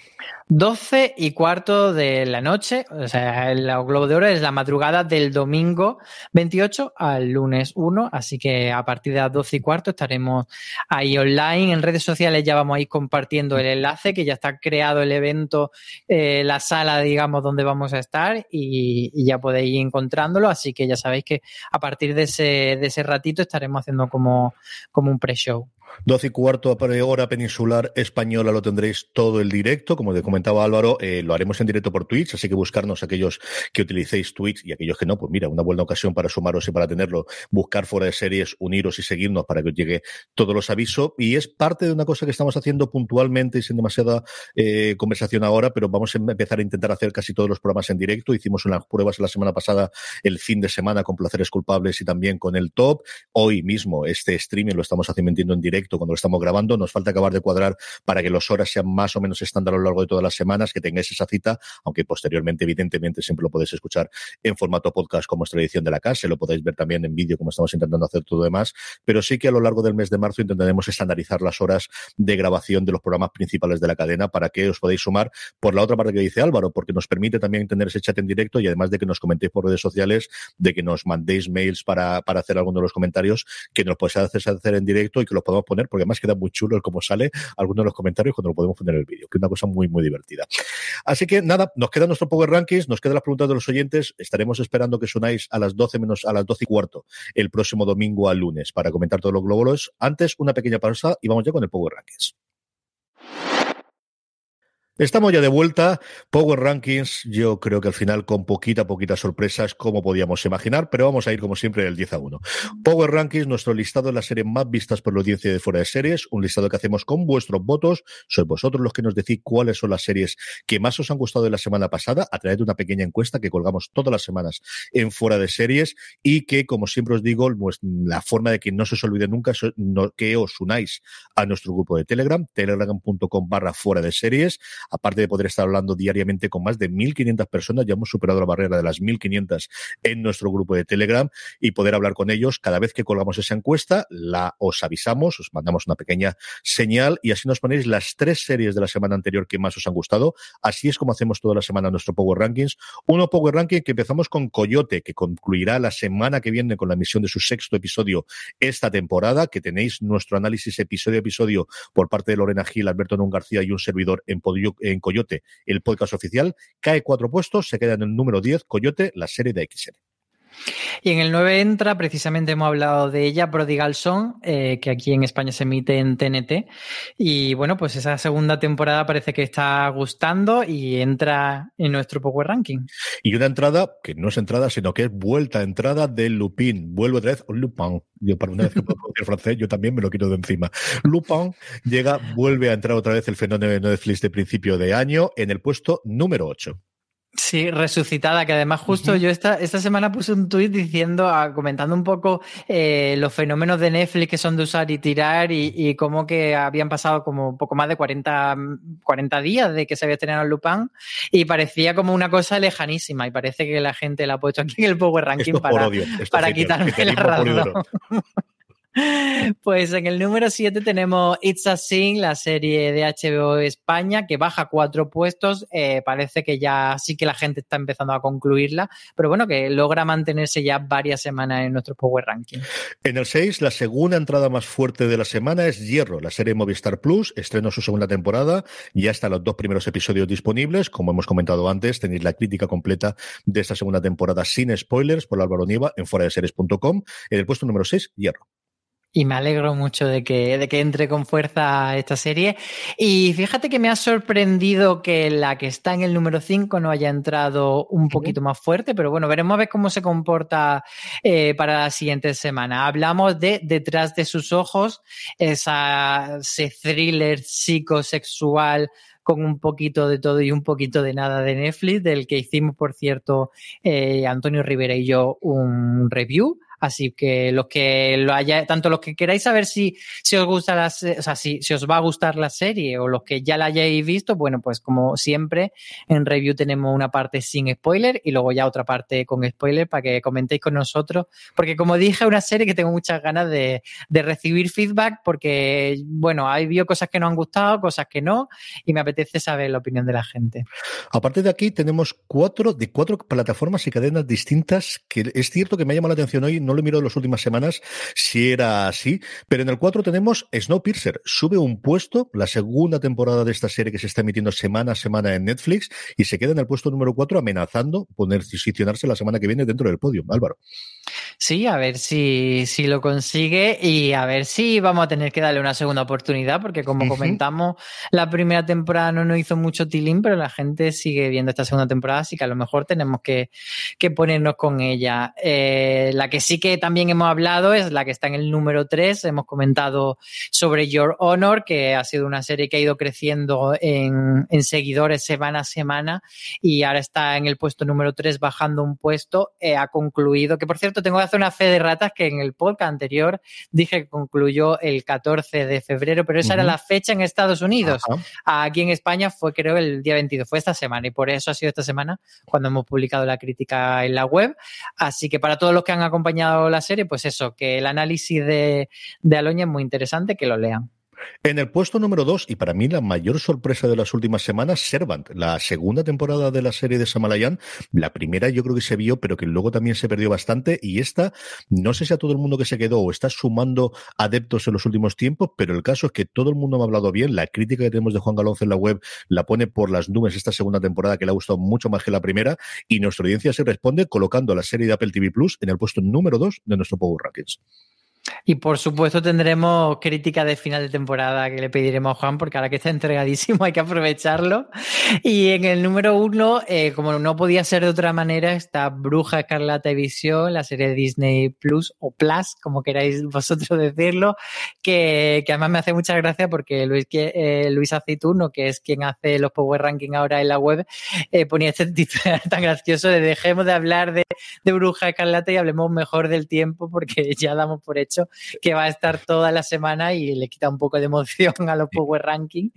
12 y cuarto de la noche, o sea, el Globo de Oro es la madrugada del domingo 28 al lunes 1, así que a partir de las 12 y cuarto estaremos ahí online, en redes sociales ya vamos a ir compartiendo el enlace, que ya está creado el evento, eh, la sala, digamos, donde vamos a estar y, ya podéis ir encontrándolo, así que ya sabéis que a partir de ese, de ese ratito estaremos haciendo como, como un pre-show. 12 y cuarto hora peninsular española lo tendréis todo el directo, como te comentaba Álvaro, eh, lo haremos en directo por Twitch, así que buscarnos aquellos que utilicéis Twitch y aquellos que no, pues mira, una buena ocasión para sumaros y para tenerlo, buscar fuera de series, uniros y seguirnos para que os llegue todos los avisos y es parte de una cosa que estamos haciendo puntualmente y sin demasiada eh, conversación ahora, pero vamos a empezar a intentar hacer casi todos los programas en directo, hicimos unas pruebas la semana pasada, el fin de semana con placeres culpables y también con el top, hoy mismo este streaming lo estamos haciendo en directo cuando lo estamos grabando. Nos falta acabar de cuadrar para que las horas sean más o menos estándar a lo largo de todas las semanas, que tengáis esa cita, aunque posteriormente, evidentemente, siempre lo podéis escuchar en formato podcast como es tradición de la casa, lo podéis ver también en vídeo como estamos intentando hacer todo demás, pero sí que a lo largo del mes de marzo intentaremos estandarizar las horas de grabación de los programas principales de la cadena para que os podáis sumar por la otra parte que dice Álvaro, porque nos permite también tener ese chat en directo y además de que nos comentéis por redes sociales, de que nos mandéis mails para, para hacer alguno de los comentarios, que nos podéis hacer, hacer en directo y que los podamos poner, porque además queda muy chulo el cómo sale alguno de los comentarios cuando lo podemos poner en el vídeo, que es una cosa muy, muy divertida. Así que nada, nos queda nuestro Power Rankings, nos quedan las preguntas de los oyentes, estaremos esperando que sonáis a las 12 menos a las 12 y cuarto el próximo domingo al lunes para comentar todos los globos. Antes, una pequeña pausa y vamos ya con el Power Rankings. Estamos ya de vuelta. Power Rankings, yo creo que al final con poquita, poquita sorpresas, como podíamos imaginar, pero vamos a ir como siempre del 10 a 1. Power Rankings, nuestro listado de las series más vistas por la audiencia de fuera de series, un listado que hacemos con vuestros votos. Sois vosotros los que nos decís cuáles son las series que más os han gustado de la semana pasada a través de una pequeña encuesta que colgamos todas las semanas en fuera de series y que, como siempre os digo, la forma de que no se os olvide nunca es que os unáis a nuestro grupo de Telegram, telegram.com barra fuera de series aparte de poder estar hablando diariamente con más de 1.500 personas, ya hemos superado la barrera de las 1.500 en nuestro grupo de Telegram y poder hablar con ellos cada vez que colgamos esa encuesta, la os avisamos, os mandamos una pequeña señal y así nos ponéis las tres series de la semana anterior que más os han gustado. Así es como hacemos toda la semana nuestro Power Rankings. Uno Power Ranking que empezamos con Coyote, que concluirá la semana que viene con la emisión de su sexto episodio esta temporada, que tenéis nuestro análisis episodio a episodio por parte de Lorena Gil, Alberto Non García y un servidor en, Podio, en Coyote, el podcast oficial, cae cuatro puestos, se queda en el número 10, Coyote, la serie de XN. Y en el 9 entra, precisamente hemos hablado de ella, Prodigal Son, eh, que aquí en España se emite en TNT. Y bueno, pues esa segunda temporada parece que está gustando y entra en nuestro Power Ranking. Y una entrada, que no es entrada, sino que es vuelta a entrada de Lupin. Vuelve otra vez, Lupin. Yo para una vez que puedo decir francés, yo también me lo quito de encima. Lupin llega, vuelve a entrar otra vez el fenómeno de Netflix de principio de año en el puesto número 8. Sí, resucitada, que además justo yo esta, esta semana puse un tuit diciendo, comentando un poco eh, los fenómenos de Netflix que son de usar y tirar y, y cómo que habían pasado como poco más de 40, 40 días de que se había estrenado el Lupin y parecía como una cosa lejanísima y parece que la gente la ha puesto aquí en el Power Ranking para, para quitarme la razón. Pues en el número 7 tenemos It's a Sin, la serie de HBO España, que baja cuatro puestos. Eh, parece que ya sí que la gente está empezando a concluirla, pero bueno, que logra mantenerse ya varias semanas en nuestro Power Ranking. En el 6, la segunda entrada más fuerte de la semana es Hierro, la serie Movistar Plus. Estrenó su segunda temporada. Ya están los dos primeros episodios disponibles. Como hemos comentado antes, tenéis la crítica completa de esta segunda temporada sin spoilers por Álvaro Nieva en series.com. En el puesto número 6, Hierro. Y me alegro mucho de que, de que entre con fuerza esta serie. Y fíjate que me ha sorprendido que la que está en el número 5 no haya entrado un poquito más fuerte, pero bueno, veremos a ver cómo se comporta eh, para la siguiente semana. Hablamos de Detrás de sus ojos, esa, ese thriller psicosexual con un poquito de todo y un poquito de nada de Netflix, del que hicimos, por cierto, eh, Antonio Rivera y yo un review. Así que los que lo haya, tanto los que queráis saber si, si os gusta la, o sea, si, si os va a gustar la serie o los que ya la hayáis visto, bueno, pues como siempre, en review tenemos una parte sin spoiler y luego ya otra parte con spoiler para que comentéis con nosotros. Porque como dije, es una serie que tengo muchas ganas de, de recibir feedback porque, bueno, hay habido cosas que no han gustado, cosas que no, y me apetece saber la opinión de la gente. Aparte de aquí, tenemos cuatro, de cuatro plataformas y cadenas distintas que es cierto que me ha llamado la atención hoy no lo he mirado en las últimas semanas si era así, pero en el 4 tenemos Snowpiercer, sube un puesto, la segunda temporada de esta serie que se está emitiendo semana a semana en Netflix y se queda en el puesto número 4 amenazando poner posicionarse la semana que viene dentro del podio. Álvaro. Sí, a ver si, si lo consigue y a ver si vamos a tener que darle una segunda oportunidad, porque como comentamos, la primera temporada no nos hizo mucho tilín, pero la gente sigue viendo esta segunda temporada, así que a lo mejor tenemos que, que ponernos con ella. Eh, la que sí que también hemos hablado es la que está en el número 3, hemos comentado sobre Your Honor, que ha sido una serie que ha ido creciendo en, en seguidores semana a semana y ahora está en el puesto número 3 bajando un puesto, eh, ha concluido, que por cierto tengo que una fe de ratas que en el podcast anterior dije que concluyó el 14 de febrero, pero esa era la fecha en Estados Unidos. Aquí en España fue creo el día 22, fue esta semana y por eso ha sido esta semana cuando hemos publicado la crítica en la web. Así que para todos los que han acompañado la serie, pues eso, que el análisis de, de Aloña es muy interesante, que lo lean. En el puesto número dos, y para mí la mayor sorpresa de las últimas semanas, Servant, la segunda temporada de la serie de Samalayan. La primera yo creo que se vio, pero que luego también se perdió bastante. Y esta, no sé si a todo el mundo que se quedó o está sumando adeptos en los últimos tiempos, pero el caso es que todo el mundo me ha hablado bien. La crítica que tenemos de Juan Galonce en la web la pone por las nubes esta segunda temporada que le ha gustado mucho más que la primera. Y nuestra audiencia se responde colocando la serie de Apple TV Plus en el puesto número dos de nuestro Power Rankings. Y por supuesto tendremos crítica de final de temporada que le pediremos a Juan, porque ahora que está entregadísimo hay que aprovecharlo. Y en el número uno, eh, como no podía ser de otra manera, está Bruja Escarlata y Visión, la serie de Disney Plus o Plus, como queráis vosotros decirlo, que, que además me hace mucha gracia porque Luis, eh, Luis Aceituno, que es quien hace los Power Ranking ahora en la web, eh, ponía este título tan gracioso de dejemos de hablar de Bruja Escarlata y hablemos mejor del tiempo porque ya damos por hecho que va a estar toda la semana y le quita un poco de emoción a los Power Ranking.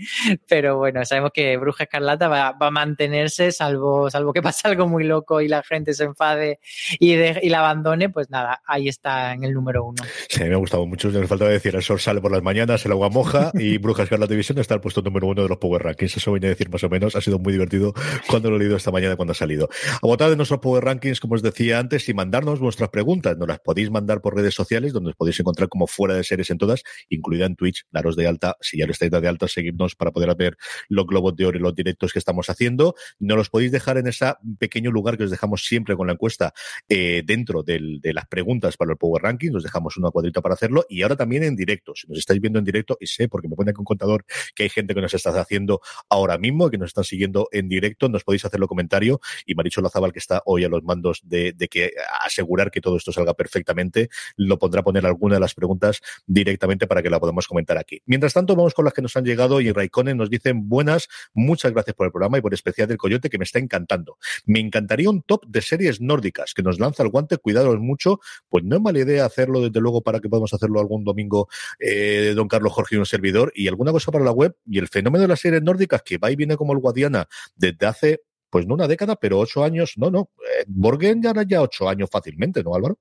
Pero bueno, sabemos que Bruja Escarlata va, a mantenerse, salvo, salvo que pase algo muy loco y la gente se enfade y, y la abandone, pues nada, ahí está en el número uno. Sí, me ha gustado mucho. Me faltaba decir, el sol sale por las mañanas, el agua moja y Bruja Escarlata División está al puesto número uno de los Power Rankings. Eso voy a decir más o menos. Ha sido muy divertido cuando lo he leído esta mañana cuando ha salido. A votar de nuestros Power Rankings, como os decía antes, y mandarnos vuestras preguntas. Nos las podéis mandar por redes sociales, donde os podéis encontrar como fuera de series en todas, incluida en Twitch, daros de alta, si ya lo estáis de alta, seguidnos para poder ver los globos de oro y los directos que estamos haciendo. No los podéis dejar en ese pequeño lugar que os dejamos siempre con la encuesta eh, dentro de las preguntas para el Power Ranking, os dejamos una cuadrita para hacerlo y ahora también en directo. Si nos estáis viendo en directo, y sé porque me pone aquí un contador que hay gente que nos está haciendo ahora mismo, que nos están siguiendo en directo, nos podéis hacer los comentario y Maricho Lazabal, que está hoy a los mandos de, de que asegurar que todo esto salga perfectamente, lo pondrá a poner alguna de las preguntas directamente para que la podamos comentar aquí. Mientras tanto, vamos con las que nos han llegado y Raikkonen nos dicen buenas, muchas gracias por el programa y por especial del Coyote que me está encantando. Me encantaría un top de series nórdicas que nos lanza el guante, cuidados mucho, pues no es mala idea hacerlo desde luego para que podamos hacerlo algún domingo eh, don Carlos Jorge y un servidor y alguna cosa para la web y el fenómeno de las series nórdicas que va y viene como el Guadiana desde hace pues no una década, pero ocho años, no, no, eh, Borgen ya ya ocho años fácilmente, ¿no, Álvaro?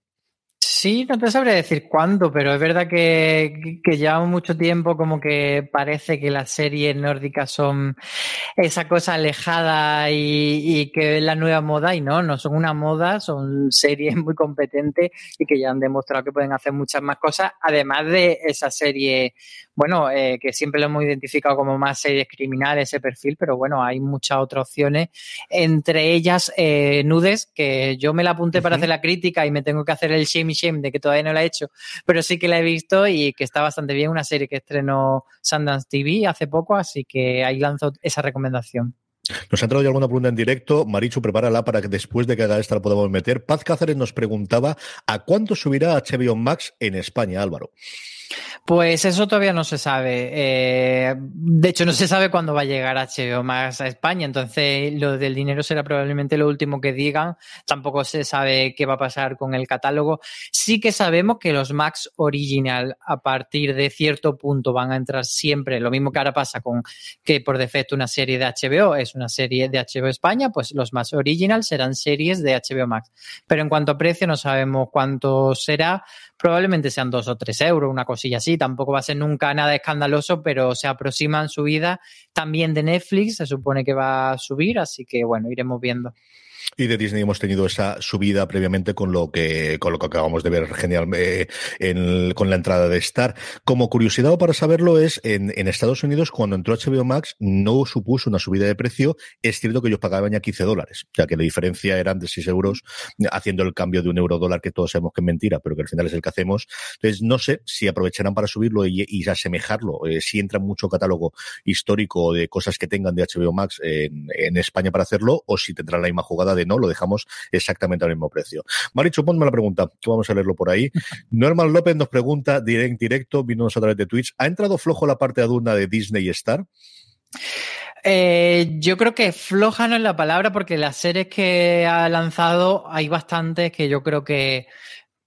Sí, no te sabré decir cuándo, pero es verdad que, que llevamos mucho tiempo como que parece que las series nórdicas son esa cosa alejada y, que es la nueva moda y no, no son una moda, son series muy competentes y que ya han demostrado que pueden hacer muchas más cosas, además de esa serie, bueno, eh, que siempre lo hemos identificado como más series criminales, ese perfil, pero bueno, hay muchas otras opciones, entre ellas eh, Nudes, que yo me la apunté para hacer la crítica y me tengo que hacer el shame shame de que todavía no la he hecho, pero sí que la he visto y que está bastante bien, una serie que estrenó Sundance TV hace poco, así que ahí lanzo esa recomendación. Nos ha entrado ya alguna pregunta en directo. Marichu, prepárala para que después de que haga esta la podamos meter. Paz Cáceres nos preguntaba ¿a cuánto subirá HBO Max en España, Álvaro? Pues eso todavía no se sabe. Eh, de hecho, no se sabe cuándo va a llegar HBO Max a España. Entonces, lo del dinero será probablemente lo último que digan. Tampoco se sabe qué va a pasar con el catálogo. Sí que sabemos que los Max Original a partir de cierto punto van a entrar siempre. Lo mismo que ahora pasa con que por defecto una serie de HBO es una serie de HBO España, pues los Max Original serán series de HBO Max. Pero en cuanto a precio, no sabemos cuánto será probablemente sean dos o tres euros, una cosilla así. Tampoco va a ser nunca nada escandaloso, pero se aproximan su vida. También de Netflix se supone que va a subir, así que bueno, iremos viendo. Y de Disney hemos tenido esa subida previamente con lo que, con lo que acabamos de ver genial eh, con la entrada de Star. Como curiosidad para saberlo es, en, en, Estados Unidos, cuando entró HBO Max, no supuso una subida de precio. Es cierto que ellos pagaban ya 15 dólares, ya que la diferencia eran de 6 euros, haciendo el cambio de un euro dólar, que todos sabemos que es mentira, pero que al final es el que hacemos. Entonces, no sé si aprovecharán para subirlo y, asemejarlo, eh, si entra mucho catálogo histórico de cosas que tengan de HBO Max en, en España para hacerlo, o si tendrán la misma jugada de no, lo dejamos exactamente al mismo precio. Maricho, ponme la pregunta, que vamos a leerlo por ahí. Norman López nos pregunta direct, directo, vino a través de Twitch, ¿ha entrado flojo la parte aduna de Disney y Star? Eh, yo creo que floja no es la palabra porque las series que ha lanzado hay bastantes que yo creo que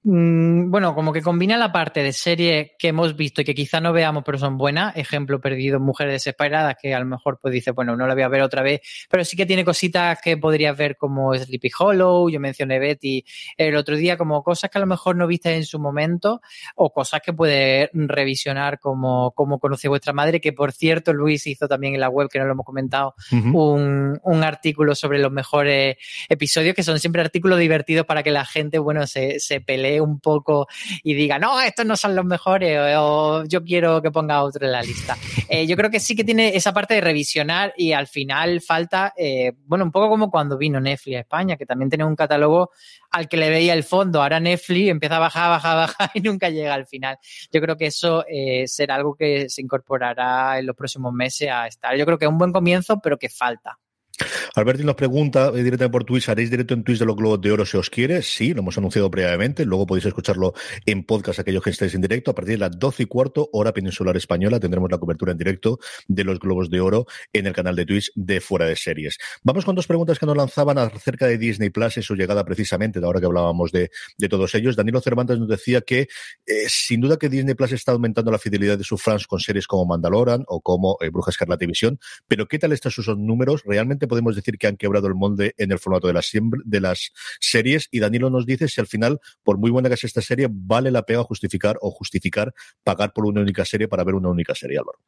Mm, bueno, como que combina la parte de series que hemos visto y que quizá no veamos, pero son buenas. Ejemplo, Perdido, Mujeres Desesperadas, que a lo mejor pues dice, bueno, no la voy a ver otra vez, pero sí que tiene cositas que podrías ver como Sleepy Hollow, yo mencioné Betty el otro día, como cosas que a lo mejor no viste en su momento o cosas que puedes revisionar como, como conoce vuestra madre, que por cierto Luis hizo también en la web, que no lo hemos comentado, un, un, artículo sobre los mejores episodios, que son siempre artículos divertidos para que la gente, bueno, se, se pelee un poco y diga, no, estos no son los mejores o, yo quiero que ponga otro en la lista. Eh, yo creo que sí que tiene esa parte de revisionar y al final falta, eh, bueno, un poco como cuando vino Netflix a España, que también tenía un catálogo al que le veía el fondo. Ahora Netflix empieza a bajar, bajar, bajar y nunca llega al final. Yo creo que eso eh, será algo que se incorporará en los próximos meses a estar. Yo creo que es un buen comienzo, pero que falta. Alberti nos pregunta eh, directamente por Twitch, ¿haréis directo en Twitch de los Globos de Oro si os quiere? Sí, lo hemos anunciado previamente, luego podéis escucharlo en podcast aquellos que estéis en directo. A partir de las 12 y cuarto, hora peninsular española, tendremos la cobertura en directo de los Globos de Oro en el canal de Twitch de Fuera de Series. Vamos con dos preguntas que nos lanzaban acerca de Disney Plus y su llegada precisamente, de ahora que hablábamos de, de todos ellos. Danilo Cervantes nos decía que eh, sin duda que Disney Plus está aumentando la fidelidad de sus fans con series como Mandalorian o como eh, Bruja Escarlata Visión, pero ¿qué tal están sus números? ¿Realmente podemos decir que han quebrado el molde en el formato de las, de las series y Danilo nos dice si al final, por muy buena que sea esta serie, vale la pena justificar o justificar pagar por una única serie para ver una única serie, Álvaro.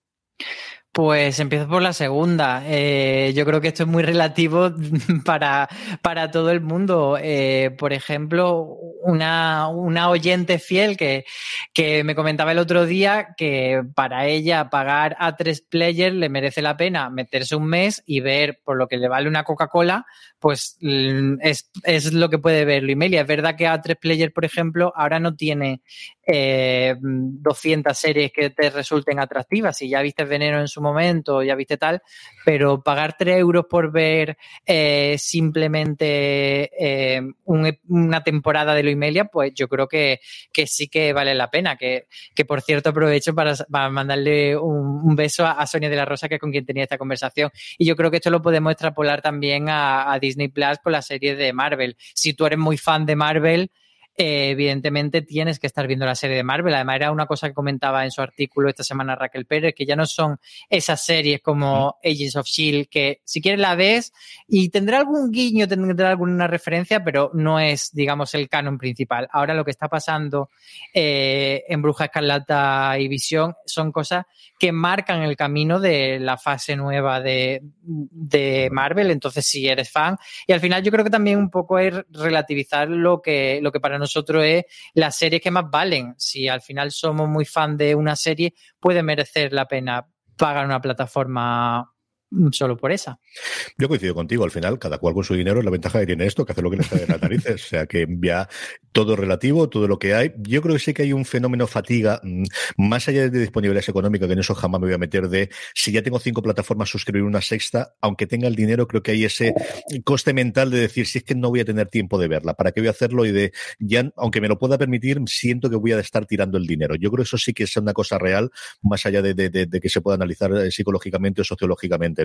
Pues empiezo por la segunda. Eh, yo creo que esto es muy relativo para, para todo el mundo. Eh, por ejemplo, una, una oyente fiel que, que, me comentaba el otro día que para ella pagar a tres players le merece la pena meterse un mes y ver por lo que le vale una Coca-Cola, pues mm, es, es, lo que puede ver Luimelia. Es verdad que a tres players, por ejemplo, ahora no tiene eh, 200 series que te resulten atractivas. Si ya viste Veneno en su momento, ya viste tal, pero pagar 3 euros por ver eh, simplemente eh, una temporada de Luimelia, pues yo creo que, que, sí que vale la pena. Que, que por cierto aprovecho para, mandarle un, un, beso a, Sonia de la Rosa, que es con quien tenía esta conversación. Y yo creo que esto lo podemos extrapolar también a, a Disney Plus con la serie de Marvel. Si tú eres muy fan de Marvel, eh, evidentemente tienes que estar viendo la serie de Marvel. Además, era una cosa que comentaba en su artículo esta semana Raquel Pérez, que ya no son esas series como Agents of Shield, que si quieres la ves y tendrá algún guiño, tendrá alguna referencia, pero no es, digamos, el canon principal. Ahora lo que está pasando eh, en Bruja Escarlata y Visión son cosas que marcan el camino de la fase nueva de, de Marvel. Entonces, si eres fan, y al final yo creo que también un poco es relativizar lo que, lo que para nosotros nosotros es las series que más valen. Si al final somos muy fan de una serie, puede merecer la pena pagar una plataforma solo por esa. Yo coincido contigo, al final, cada cual con su dinero, es la ventaja que tiene esto, que hace lo que le sale de las narices, o sea que ya todo relativo, todo lo que hay. Yo creo que sí que hay un fenómeno fatiga, mm, más allá de disponibilidad económica, que en eso jamás me voy a meter de, si ya tengo cinco plataformas, suscribir una sexta, aunque tenga el dinero, creo que hay ese coste mental de decir, si es que no voy a tener tiempo de verla, ¿para qué voy a hacerlo? Y de, ya, aunque me lo pueda permitir, siento que voy a estar tirando el dinero. Yo creo que eso sí que es una cosa real, más allá de, de, de que se pueda analizar eh, psicológicamente o sociológicamente.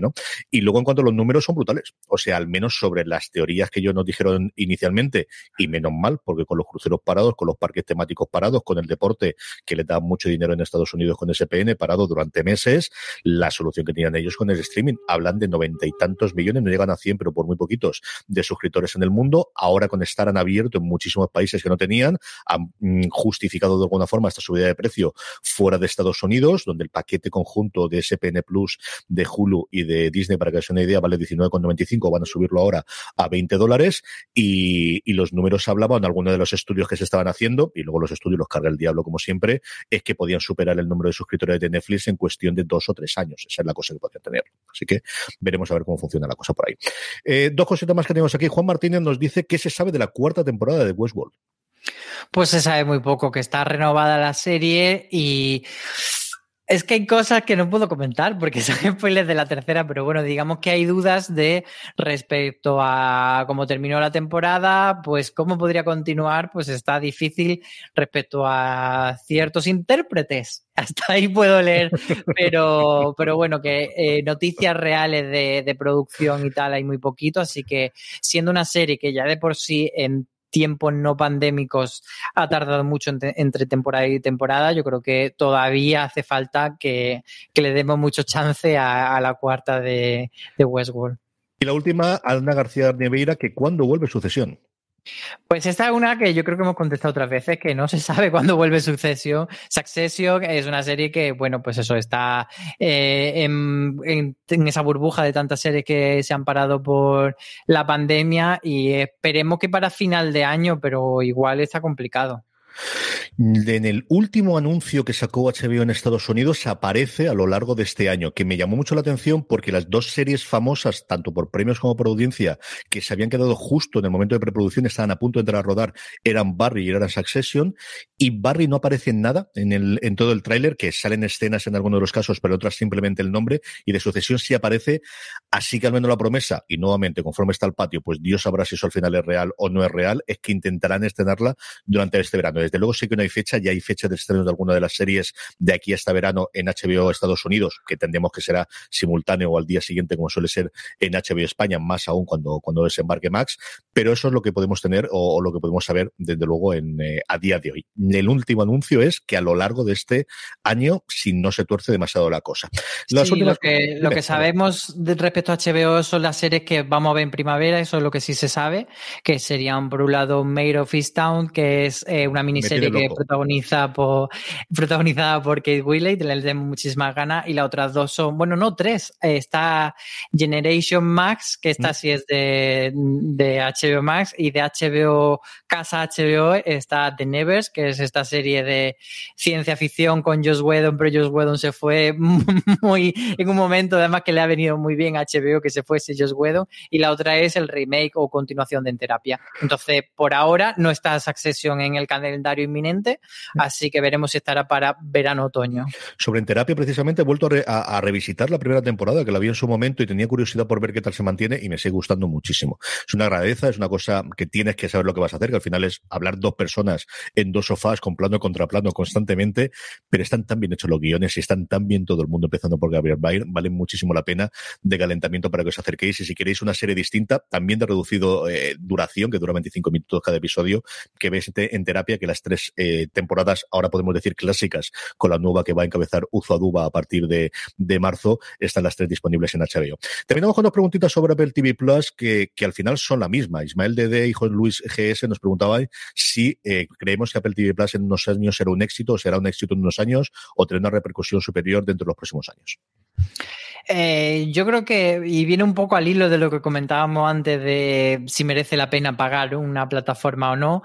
Y luego en cuanto a los números son brutales. O sea, al menos sobre las teorías que ellos nos dijeron inicialmente, y menos mal, porque con los cruceros parados, con los parques temáticos parados, con el deporte que le da mucho dinero en Estados Unidos con SPN parado durante meses, la solución que tenían ellos con el streaming, hablan de noventa y tantos millones, no llegan a cien, pero por muy poquitos, de suscriptores en el mundo. Ahora con estar han abierto en muchísimos países que no tenían, han mm, justificado de alguna forma esta subida de precio fuera de Estados Unidos, donde el paquete conjunto de SPN Plus, de Hulu y de Disney, para que os una idea, vale 19,95, van a subirlo ahora a 20 dólares y, y, los números hablaban, algunos de los estudios que se estaban haciendo, y luego los estudios los carga el diablo como siempre, es que podían superar el número de suscriptores de Netflix en cuestión de dos o tres años. Esa es la cosa que podrían tener. Así que veremos a ver cómo funciona la cosa por ahí. Eh, dos cositas más que tenemos aquí. Juan Martínez nos dice qué se sabe de la cuarta temporada de Westworld. Pues se sabe muy poco, que está renovada la serie y es que hay cosas que no puedo comentar porque son spoilers de la tercera, pero bueno, digamos que hay dudas de respecto a cómo terminó la temporada, pues cómo podría continuar, pues está difícil respecto a ciertos intérpretes. Hasta ahí puedo leer, pero, pero bueno, que eh, noticias reales de, de producción y tal hay muy poquito, así que siendo una serie que ya de por sí en tiempos no pandémicos ha tardado mucho entre, temporada y temporada. Yo creo que todavía hace falta que, le demos mucho chance a, la cuarta de, de Westworld. Y la última, Ana García Neveira, que cuándo vuelve sucesión. Pues esta es una que yo creo que hemos contestado otras veces, que no se sabe cuándo vuelve Succession. Succession es una serie que, bueno, pues eso, está eh, en, esa burbuja de tantas series que se han parado por la pandemia y esperemos que para final de año, pero igual está complicado. En el último anuncio que sacó HBO en Estados Unidos aparece a lo largo de este año, que me llamó mucho la atención porque las dos series famosas, tanto por premios como por audiencia, que se habían quedado justo en el momento de preproducción, estaban a punto de entrar a rodar, eran Barry y eran Succession, y Barry no aparece en nada en, el, en todo el tráiler, que salen escenas en algunos de los casos, pero otras simplemente el nombre, y de Succession sí aparece, así que al menos la promesa, y nuevamente, conforme está el patio, pues Dios sabrá si eso al final es real o no es real, es que intentarán estrenarla durante este verano. Desde luego sí que no hay fecha, ya hay fecha de estreno de alguna de las series de aquí hasta verano en HBO Estados Unidos, que tendremos que será simultáneo o al día siguiente, como suele ser en HBO España, más aún cuando, cuando desembarque Max, pero eso es lo que podemos tener o, lo que podemos saber, desde luego, en, eh, a día de hoy. El último anuncio es que a lo largo de este año, si no se tuerce demasiado la cosa. lo que, lo que sabemos respecto a HBO son las series que vamos a ver en primavera, eso es lo que sí se sabe, que serían por un lado Mayor of Easttown, que es eh, una miniserie que protagoniza por, protagonizada por Kate Willett, le tenemos muchísimas ganas, y las otras dos son, bueno, no, tres. Está Generation Max, que esta mm. sí es de, de, HBO Max, y de HBO, Casa HBO, está The Nevers, que es esta serie de ciencia ficción con Joss Whedon, pero Joss Whedon se fue muy, en un momento, además que le ha venido muy bien a HBO que se fuese Joss Whedon, y la otra es el remake o continuación de En Terapia. Entonces, por ahora no está Succession en el calendario inminente, así que veremos si estará para verano-otoño. Sobre En Terapia, precisamente, he vuelto a, revisitar la primera temporada, que la vi en su momento y tenía curiosidad por ver qué tal se mantiene y me sigue gustando muchísimo. Es una agradeza, es una cosa que tienes que saber lo que vas a hacer, que al final es hablar dos personas en dos sofás con plano contra plano constantemente, pero están tan bien hechos los guiones y están tan bien todo el mundo empezando por Gabriel Bayer, valen muchísimo la pena de calentamiento para que os acerquéis y si queréis una serie distinta, también de reducido eh, duración, que dura 25 minutos cada episodio, que veis en terapia, que las tres eh, temporadas, ahora podemos decir clásicas, con la nueva que va a encabezar Uzo Aduba a partir de, de marzo, están las tres disponibles en HBO. Terminamos con dos preguntitas sobre Apple TV Plus que, que al final son la misma. Ismael Dede y Juan Luis GS nos preguntaban si eh, creemos que Apple TV Plus en unos años será un éxito, o será un éxito en unos años, o tendrá una repercusión superior dentro de los próximos años. Eh, yo creo que, y viene un poco al hilo de lo que comentábamos antes de si merece la pena pagar una plataforma o no,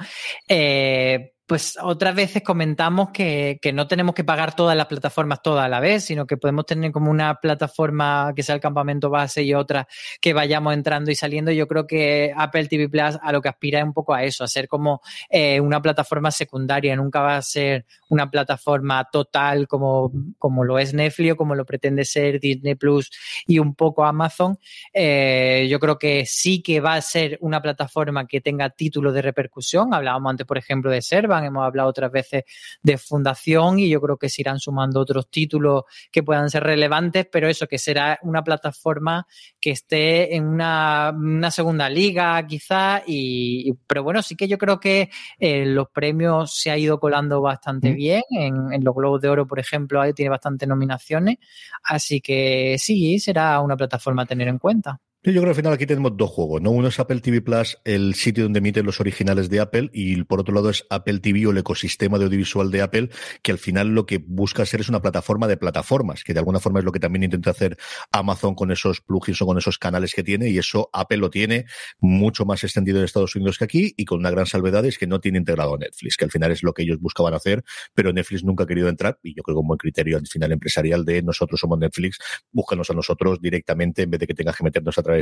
pues otras veces comentamos que, que, no tenemos que pagar todas las plataformas todas a la vez, sino que podemos tener como una plataforma que sea el campamento base y otra que vayamos entrando y saliendo. Yo creo que Apple TV Plus a lo que aspira es un poco a eso, a ser como eh, una plataforma secundaria, nunca va a ser una plataforma total como, como lo es Netflix o como lo pretende ser Disney Plus y un poco Amazon. Eh, yo creo que sí que va a ser una plataforma que tenga títulos de repercusión. Hablábamos antes, por ejemplo, de Serva hemos hablado otras veces de fundación y yo creo que se irán sumando otros títulos que puedan ser relevantes, pero eso que será una plataforma que esté en una, segunda liga quizá, y, pero bueno, sí que yo creo que eh, los premios se ha ido colando bastante bien, en, en, los Globos de Oro, por ejemplo, ahí tiene bastantes nominaciones, así que sí, será una plataforma a tener en cuenta. Yo creo que al final aquí tenemos dos juegos, ¿no? Uno es Apple TV Plus, el sitio donde emiten los originales de Apple, y por otro lado es Apple TV o el ecosistema de audiovisual de Apple, que al final lo que busca ser es una plataforma de plataformas, que de alguna forma es lo que también intenta hacer Amazon con esos plugins o con esos canales que tiene, y eso Apple lo tiene mucho más extendido en Estados Unidos que aquí, y con una gran salvedad es que no tiene integrado Netflix, que al final es lo que ellos buscaban hacer, pero Netflix nunca ha querido entrar, y yo creo que un buen criterio al final empresarial de nosotros somos Netflix, búscanos a nosotros directamente en vez de que tengas que meternos a través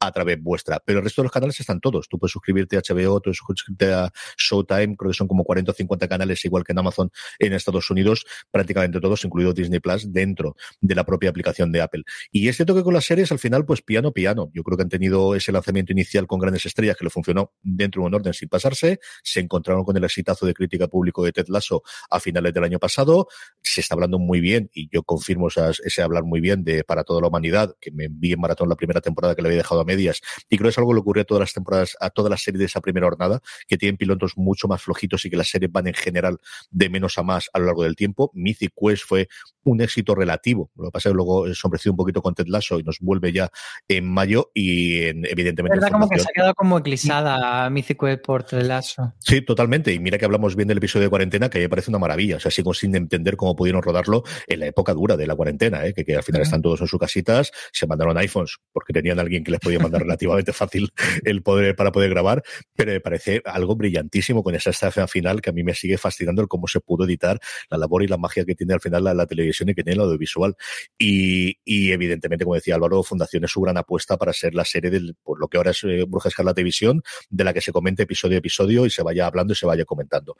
a través vuestra. Pero el resto de los canales están todos. Tú puedes suscribirte a HBO, tú puedes suscribirte a Showtime, creo que son como 40 o 50 canales, igual que en Amazon en Estados Unidos, prácticamente todos, incluido Disney Plus, dentro de la propia aplicación de Apple. Y es cierto que con las series, al final, pues piano, piano. Yo creo que han tenido ese lanzamiento inicial con grandes estrellas que le funcionó dentro de un orden sin pasarse. Se encontraron con el exitazo de crítica público de Ted Lasso a finales del año pasado. Se está hablando muy bien, y yo confirmo ese hablar muy bien de Para toda la humanidad, que me envié en maratón la primera temporada que le había dejado a medias. Y creo que es algo que le ocurrió a todas las temporadas, a todas las series de esa primera jornada, que tienen pilotos mucho más flojitos y que las series van en general de menos a más a lo largo del tiempo. Mythic Quest fue un éxito relativo. Lo que pasa es que luego sombreció un poquito con Ted Lasso y nos vuelve ya en mayo y en, evidentemente... verdad como que se ha quedado como eclipsada Mythic Quest por Ted Lasso. Sí, totalmente. Y mira que hablamos bien del episodio de cuarentena, que a mí me parece una maravilla. O sea, sigo sin entender cómo pudieron rodarlo en la época dura de la cuarentena, ¿eh? que, al final están todos en sus casitas, se mandaron iPhones porque tenían alguien que les podía mandar relativamente fácil el poder para poder grabar, pero me parece algo brillantísimo con esa escena final que a mí me sigue fascinando el cómo se pudo editar la labor y la magia que tiene al final la, televisión y que tiene el audiovisual. Y, y, evidentemente, como decía Álvaro, Fundación es su gran apuesta para ser la serie de por lo que ahora es eh, Bruja Escarlata Televisión, de la que se comente episodio a episodio y se vaya hablando y se vaya comentando.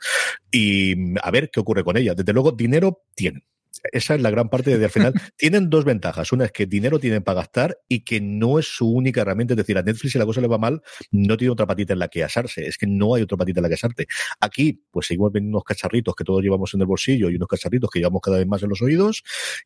Y a ver qué ocurre con ella. Desde luego, dinero tienen esa es la gran parte de al final. tienen dos ventajas. Una es que dinero tienen para gastar y que no es su única herramienta. Es decir, a Netflix si la cosa le va mal, no tiene otra patita en la que asarse. Es que no hay otra patita en la que asarte. Aquí, pues seguimos viendo unos cacharritos que todos llevamos en el bolsillo y unos cacharritos que llevamos cada vez más en los oídos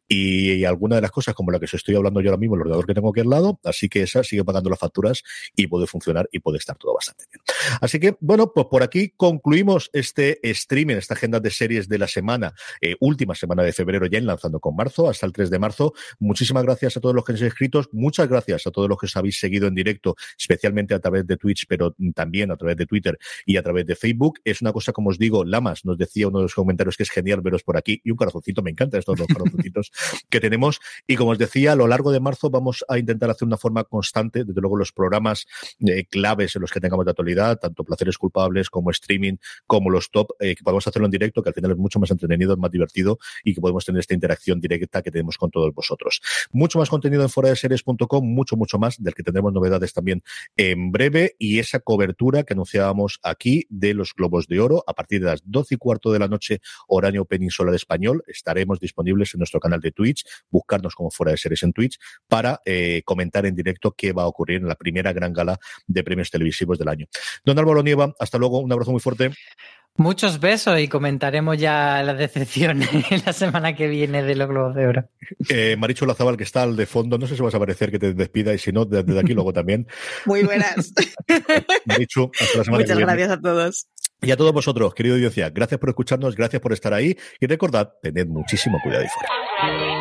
y, alguna de las cosas como la que os estoy hablando yo ahora mismo, el ordenador que tengo aquí al lado, así que esa sigue pagando las facturas y puede funcionar y puede estar todo bastante bien. Así que, bueno, pues por aquí concluimos este streaming, esta agenda de series de la semana, eh, última semana de febrero ya lanzando con marzo, hasta el 3 de marzo. Muchísimas gracias a todos los que os escrito, muchas gracias a todos los que os habéis seguido en directo, especialmente a través de Twitch, pero también a través de Twitter y a través de Facebook. Es una cosa, como os digo, Lamas nos decía uno de los comentarios que es genial veros por aquí y un corazoncito, me encanta estos dos corazoncitos que tenemos. Y como os decía, a lo largo de marzo vamos a intentar hacer una forma constante, desde luego los programas eh, claves en los que tengamos de actualidad, tanto placeres culpables como streaming, como los top, eh, que podemos hacerlo en directo, que al final es mucho más entretenido, es más divertido y que podemos tener esta interacción directa que tenemos con todos vosotros. Mucho más contenido en foradeseries.com, mucho, mucho más, del que tendremos novedades también en breve y esa cobertura que anunciábamos aquí de los Globos de Oro a partir de las 12 y cuarto de la noche, horario peninsular español. Estaremos disponibles en nuestro canal de Twitch, buscarnos como Fuera de Series en Twitch para eh, comentar en directo qué va a ocurrir en la primera gran gala de premios televisivos del año. Don Álvaro Nieva, hasta luego, un abrazo muy fuerte. Muchos besos y comentaremos ya la decepción la semana que viene de los Globos de Oro. Eh, Marichu Lazabal, que está al de fondo, no sé si vas a aparecer que te despida y si no, desde aquí luego también. Muy buenas. Marichu, hasta la semana Muchas que viene. gracias a todos. Y a todos vosotros, querido audiencia, gracias por escucharnos, gracias por estar ahí y recordad, tened muchísimo cuidado y fuera.